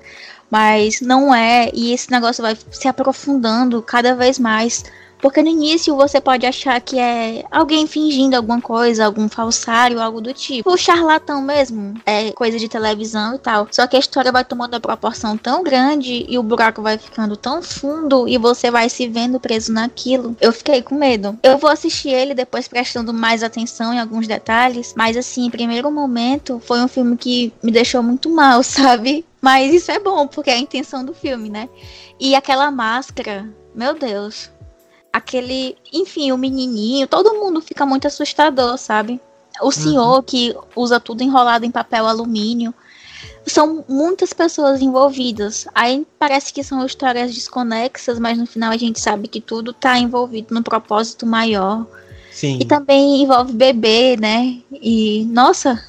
mas não é, e esse negócio vai se aprofundando cada vez mais. Porque no início você pode achar que é alguém fingindo alguma coisa, algum falsário, algo do tipo. O charlatão mesmo, é coisa de televisão e tal. Só que a história vai tomando uma proporção tão grande e o buraco vai ficando tão fundo e você vai se vendo preso naquilo. Eu fiquei com medo. Eu vou assistir ele depois prestando mais atenção em alguns detalhes, mas assim, em primeiro momento, foi um filme que me deixou muito mal, (laughs) sabe? Mas isso é bom, porque é a intenção do filme, né? E aquela máscara, meu Deus. Aquele, enfim, o menininho, todo mundo fica muito assustador, sabe? O senhor uhum. que usa tudo enrolado em papel alumínio. São muitas pessoas envolvidas. Aí parece que são histórias desconexas, mas no final a gente sabe que tudo tá envolvido num propósito maior. Sim. E também envolve bebê, né? E, nossa,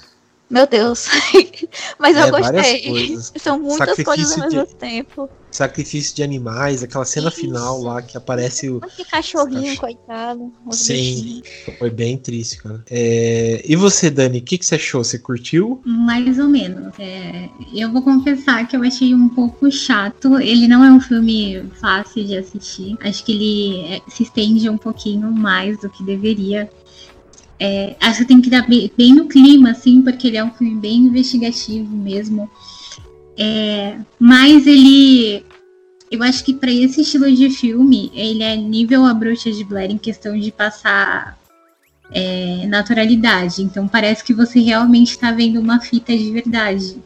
meu Deus. (laughs) Mas é, eu gostei. São muitas Sacrifício coisas ao mesmo de... tempo. Sacrifício de animais, aquela cena Isso. final lá que aparece o. Que cachorrinho, coitado. Sim, foi bem triste, cara. É... E você, Dani, o que, que você achou? Você curtiu? Mais ou menos. É... Eu vou confessar que eu achei um pouco chato. Ele não é um filme fácil de assistir. Acho que ele é, se estende um pouquinho mais do que deveria. É, acho que tem que estar bem, bem, no clima, assim, porque ele é um filme bem investigativo mesmo. É, mas ele. Eu acho que para esse estilo de filme, ele é nível A Bruxa de Blair em questão de passar é, naturalidade. Então parece que você realmente está vendo uma fita de verdade.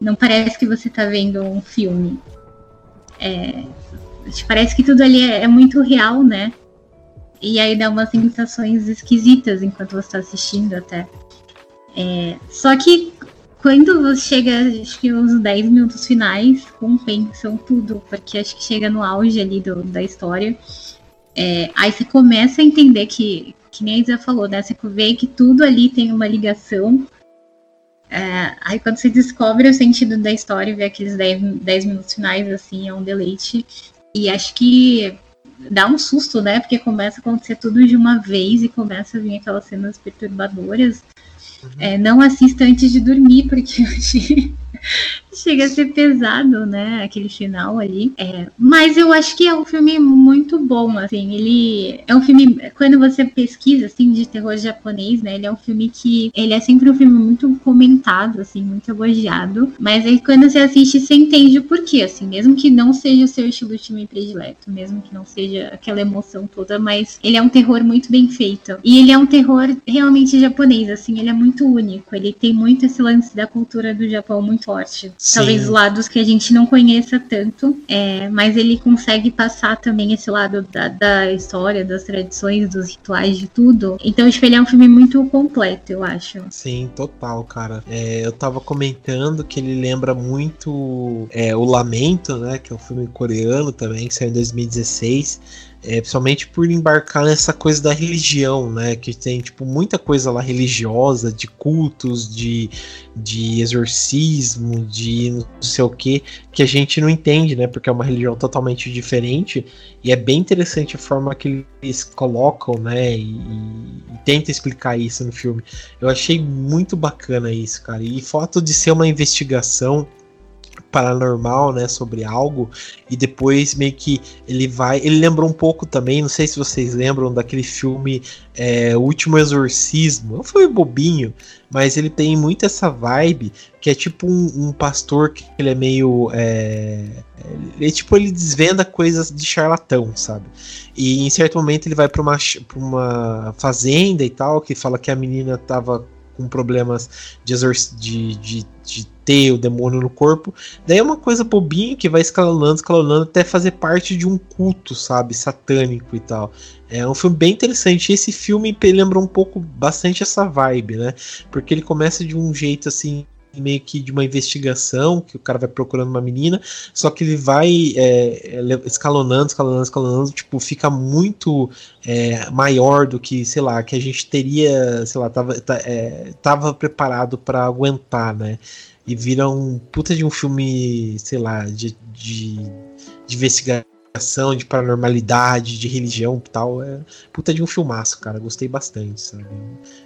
Não parece que você está vendo um filme. É, parece que tudo ali é, é muito real, né? E aí dá umas sensações esquisitas enquanto você está assistindo até. É, só que quando você chega, acho que uns 10 minutos finais, compensam tudo, porque acho que chega no auge ali do, da história. É, aí você começa a entender que, que nem a Isa falou, né? Você vê que tudo ali tem uma ligação. É, aí quando você descobre o sentido da história vê aqueles 10, 10 minutos finais, assim, é um deleite. E acho que dá um susto, né? Porque começa a acontecer tudo de uma vez e começa a vir aquelas cenas perturbadoras. É, não assista antes de dormir, porque eu (laughs) chega a ser pesado, né? Aquele final ali. É, mas eu acho que é um filme muito bom, assim. Ele é um filme, quando você pesquisa, assim, de terror japonês, né? Ele é um filme que. Ele é sempre um filme muito comentado, assim, muito elogiado. Mas aí quando você assiste, você entende o porquê, assim. Mesmo que não seja o seu estilo de filme predileto, mesmo que não seja aquela emoção toda, mas ele é um terror muito bem feito. E ele é um terror realmente japonês, assim. Ele é muito único. Ele tem muito esse lance da cultura do Japão muito forte. talvez lados que a gente não conheça tanto, é, mas ele consegue passar também esse lado da, da, história, das tradições, dos rituais, de tudo. Então, tipo, ele é um filme muito completo, eu acho. Sim, total, cara. É, eu tava comentando que ele lembra muito é, O Lamento, né? Que é um filme coreano também, que saiu em 2016 é, principalmente por embarcar nessa coisa da religião, né? Que tem tipo muita coisa lá religiosa, de cultos, de, de exorcismo, de não sei o que, que a gente não entende, né? Porque é uma religião totalmente diferente e é bem interessante a forma que eles colocam, né? E, e tenta explicar isso no filme. Eu achei muito bacana isso, cara. E fato de ser uma investigação paranormal, né, sobre algo e depois meio que ele vai, ele lembrou um pouco também, não sei se vocês lembram daquele filme é, Último Exorcismo, foi bobinho, mas ele tem muito essa vibe que é tipo um, um pastor que ele é meio, é, ele tipo ele desvenda coisas de charlatão, sabe? E em certo momento ele vai para uma, uma fazenda e tal que fala que a menina tava com problemas de, de, de, de ter o demônio no corpo. Daí é uma coisa bobinha que vai escalonando, escalonando até fazer parte de um culto, sabe? Satânico e tal. É um filme bem interessante. Esse filme lembra um pouco bastante essa vibe, né? Porque ele começa de um jeito assim meio que de uma investigação, que o cara vai procurando uma menina, só que ele vai é, escalonando, escalonando, escalonando, tipo, fica muito é, maior do que, sei lá, que a gente teria, sei lá, tava, tá, é, tava preparado para aguentar, né? E vira um puta de um filme, sei lá, de, de, de investigação de paranormalidade, de religião e tal. É puta de um filmaço, cara. Gostei bastante, sabe?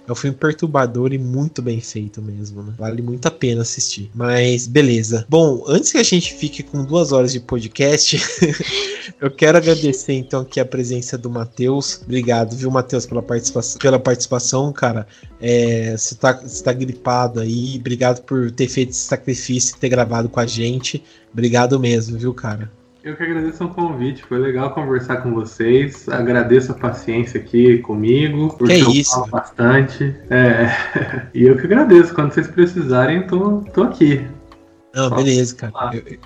É um filme perturbador e muito bem feito mesmo, né? Vale muito a pena assistir. Mas, beleza. Bom, antes que a gente fique com duas horas de podcast, (laughs) eu quero agradecer então aqui a presença do Matheus. Obrigado, viu, Matheus, pela participação, pela participação, cara. É, você, tá, você tá gripado aí. Obrigado por ter feito esse sacrifício e ter gravado com a gente. Obrigado mesmo, viu, cara? Eu que agradeço o convite, foi legal conversar com vocês. Agradeço a paciência aqui comigo, porque que é isso? bastante. É, (laughs) e eu que agradeço. Quando vocês precisarem, tô, tô aqui. Não, beleza, cara. Eu,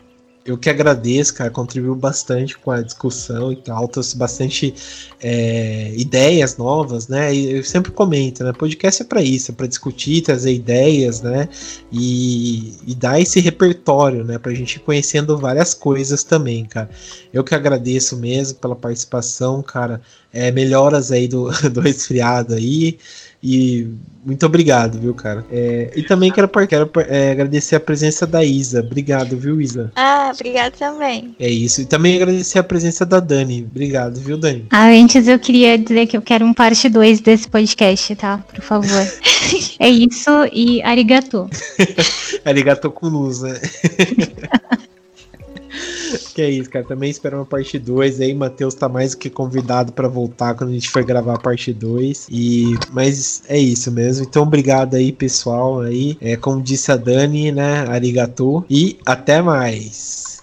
eu que agradeço, cara, contribuiu bastante com a discussão e tal, trouxe bastante é, ideias novas, né? E eu sempre comento, né? Podcast é para isso, é para discutir, trazer ideias, né? E, e dar esse repertório, né? Pra gente ir conhecendo várias coisas também, cara. Eu que agradeço mesmo pela participação, cara. É, melhoras aí do, (laughs) do resfriado aí. E muito obrigado, viu, cara? É, e também quero, quero é, agradecer a presença da Isa. Obrigado, viu, Isa? Ah, obrigado também. É isso. E também agradecer a presença da Dani. Obrigado, viu, Dani? Ah, antes eu queria dizer que eu quero um parte 2 desse podcast, tá? Por favor. (laughs) é isso e arigato. (laughs) arigato com luz, né? (laughs) que é isso, cara. Também espero uma parte 2 aí. Matheus tá mais do que convidado para voltar quando a gente for gravar a parte 2. E mas é isso mesmo. Então obrigado aí, pessoal aí. É como disse a Dani, né? Arigato e até mais.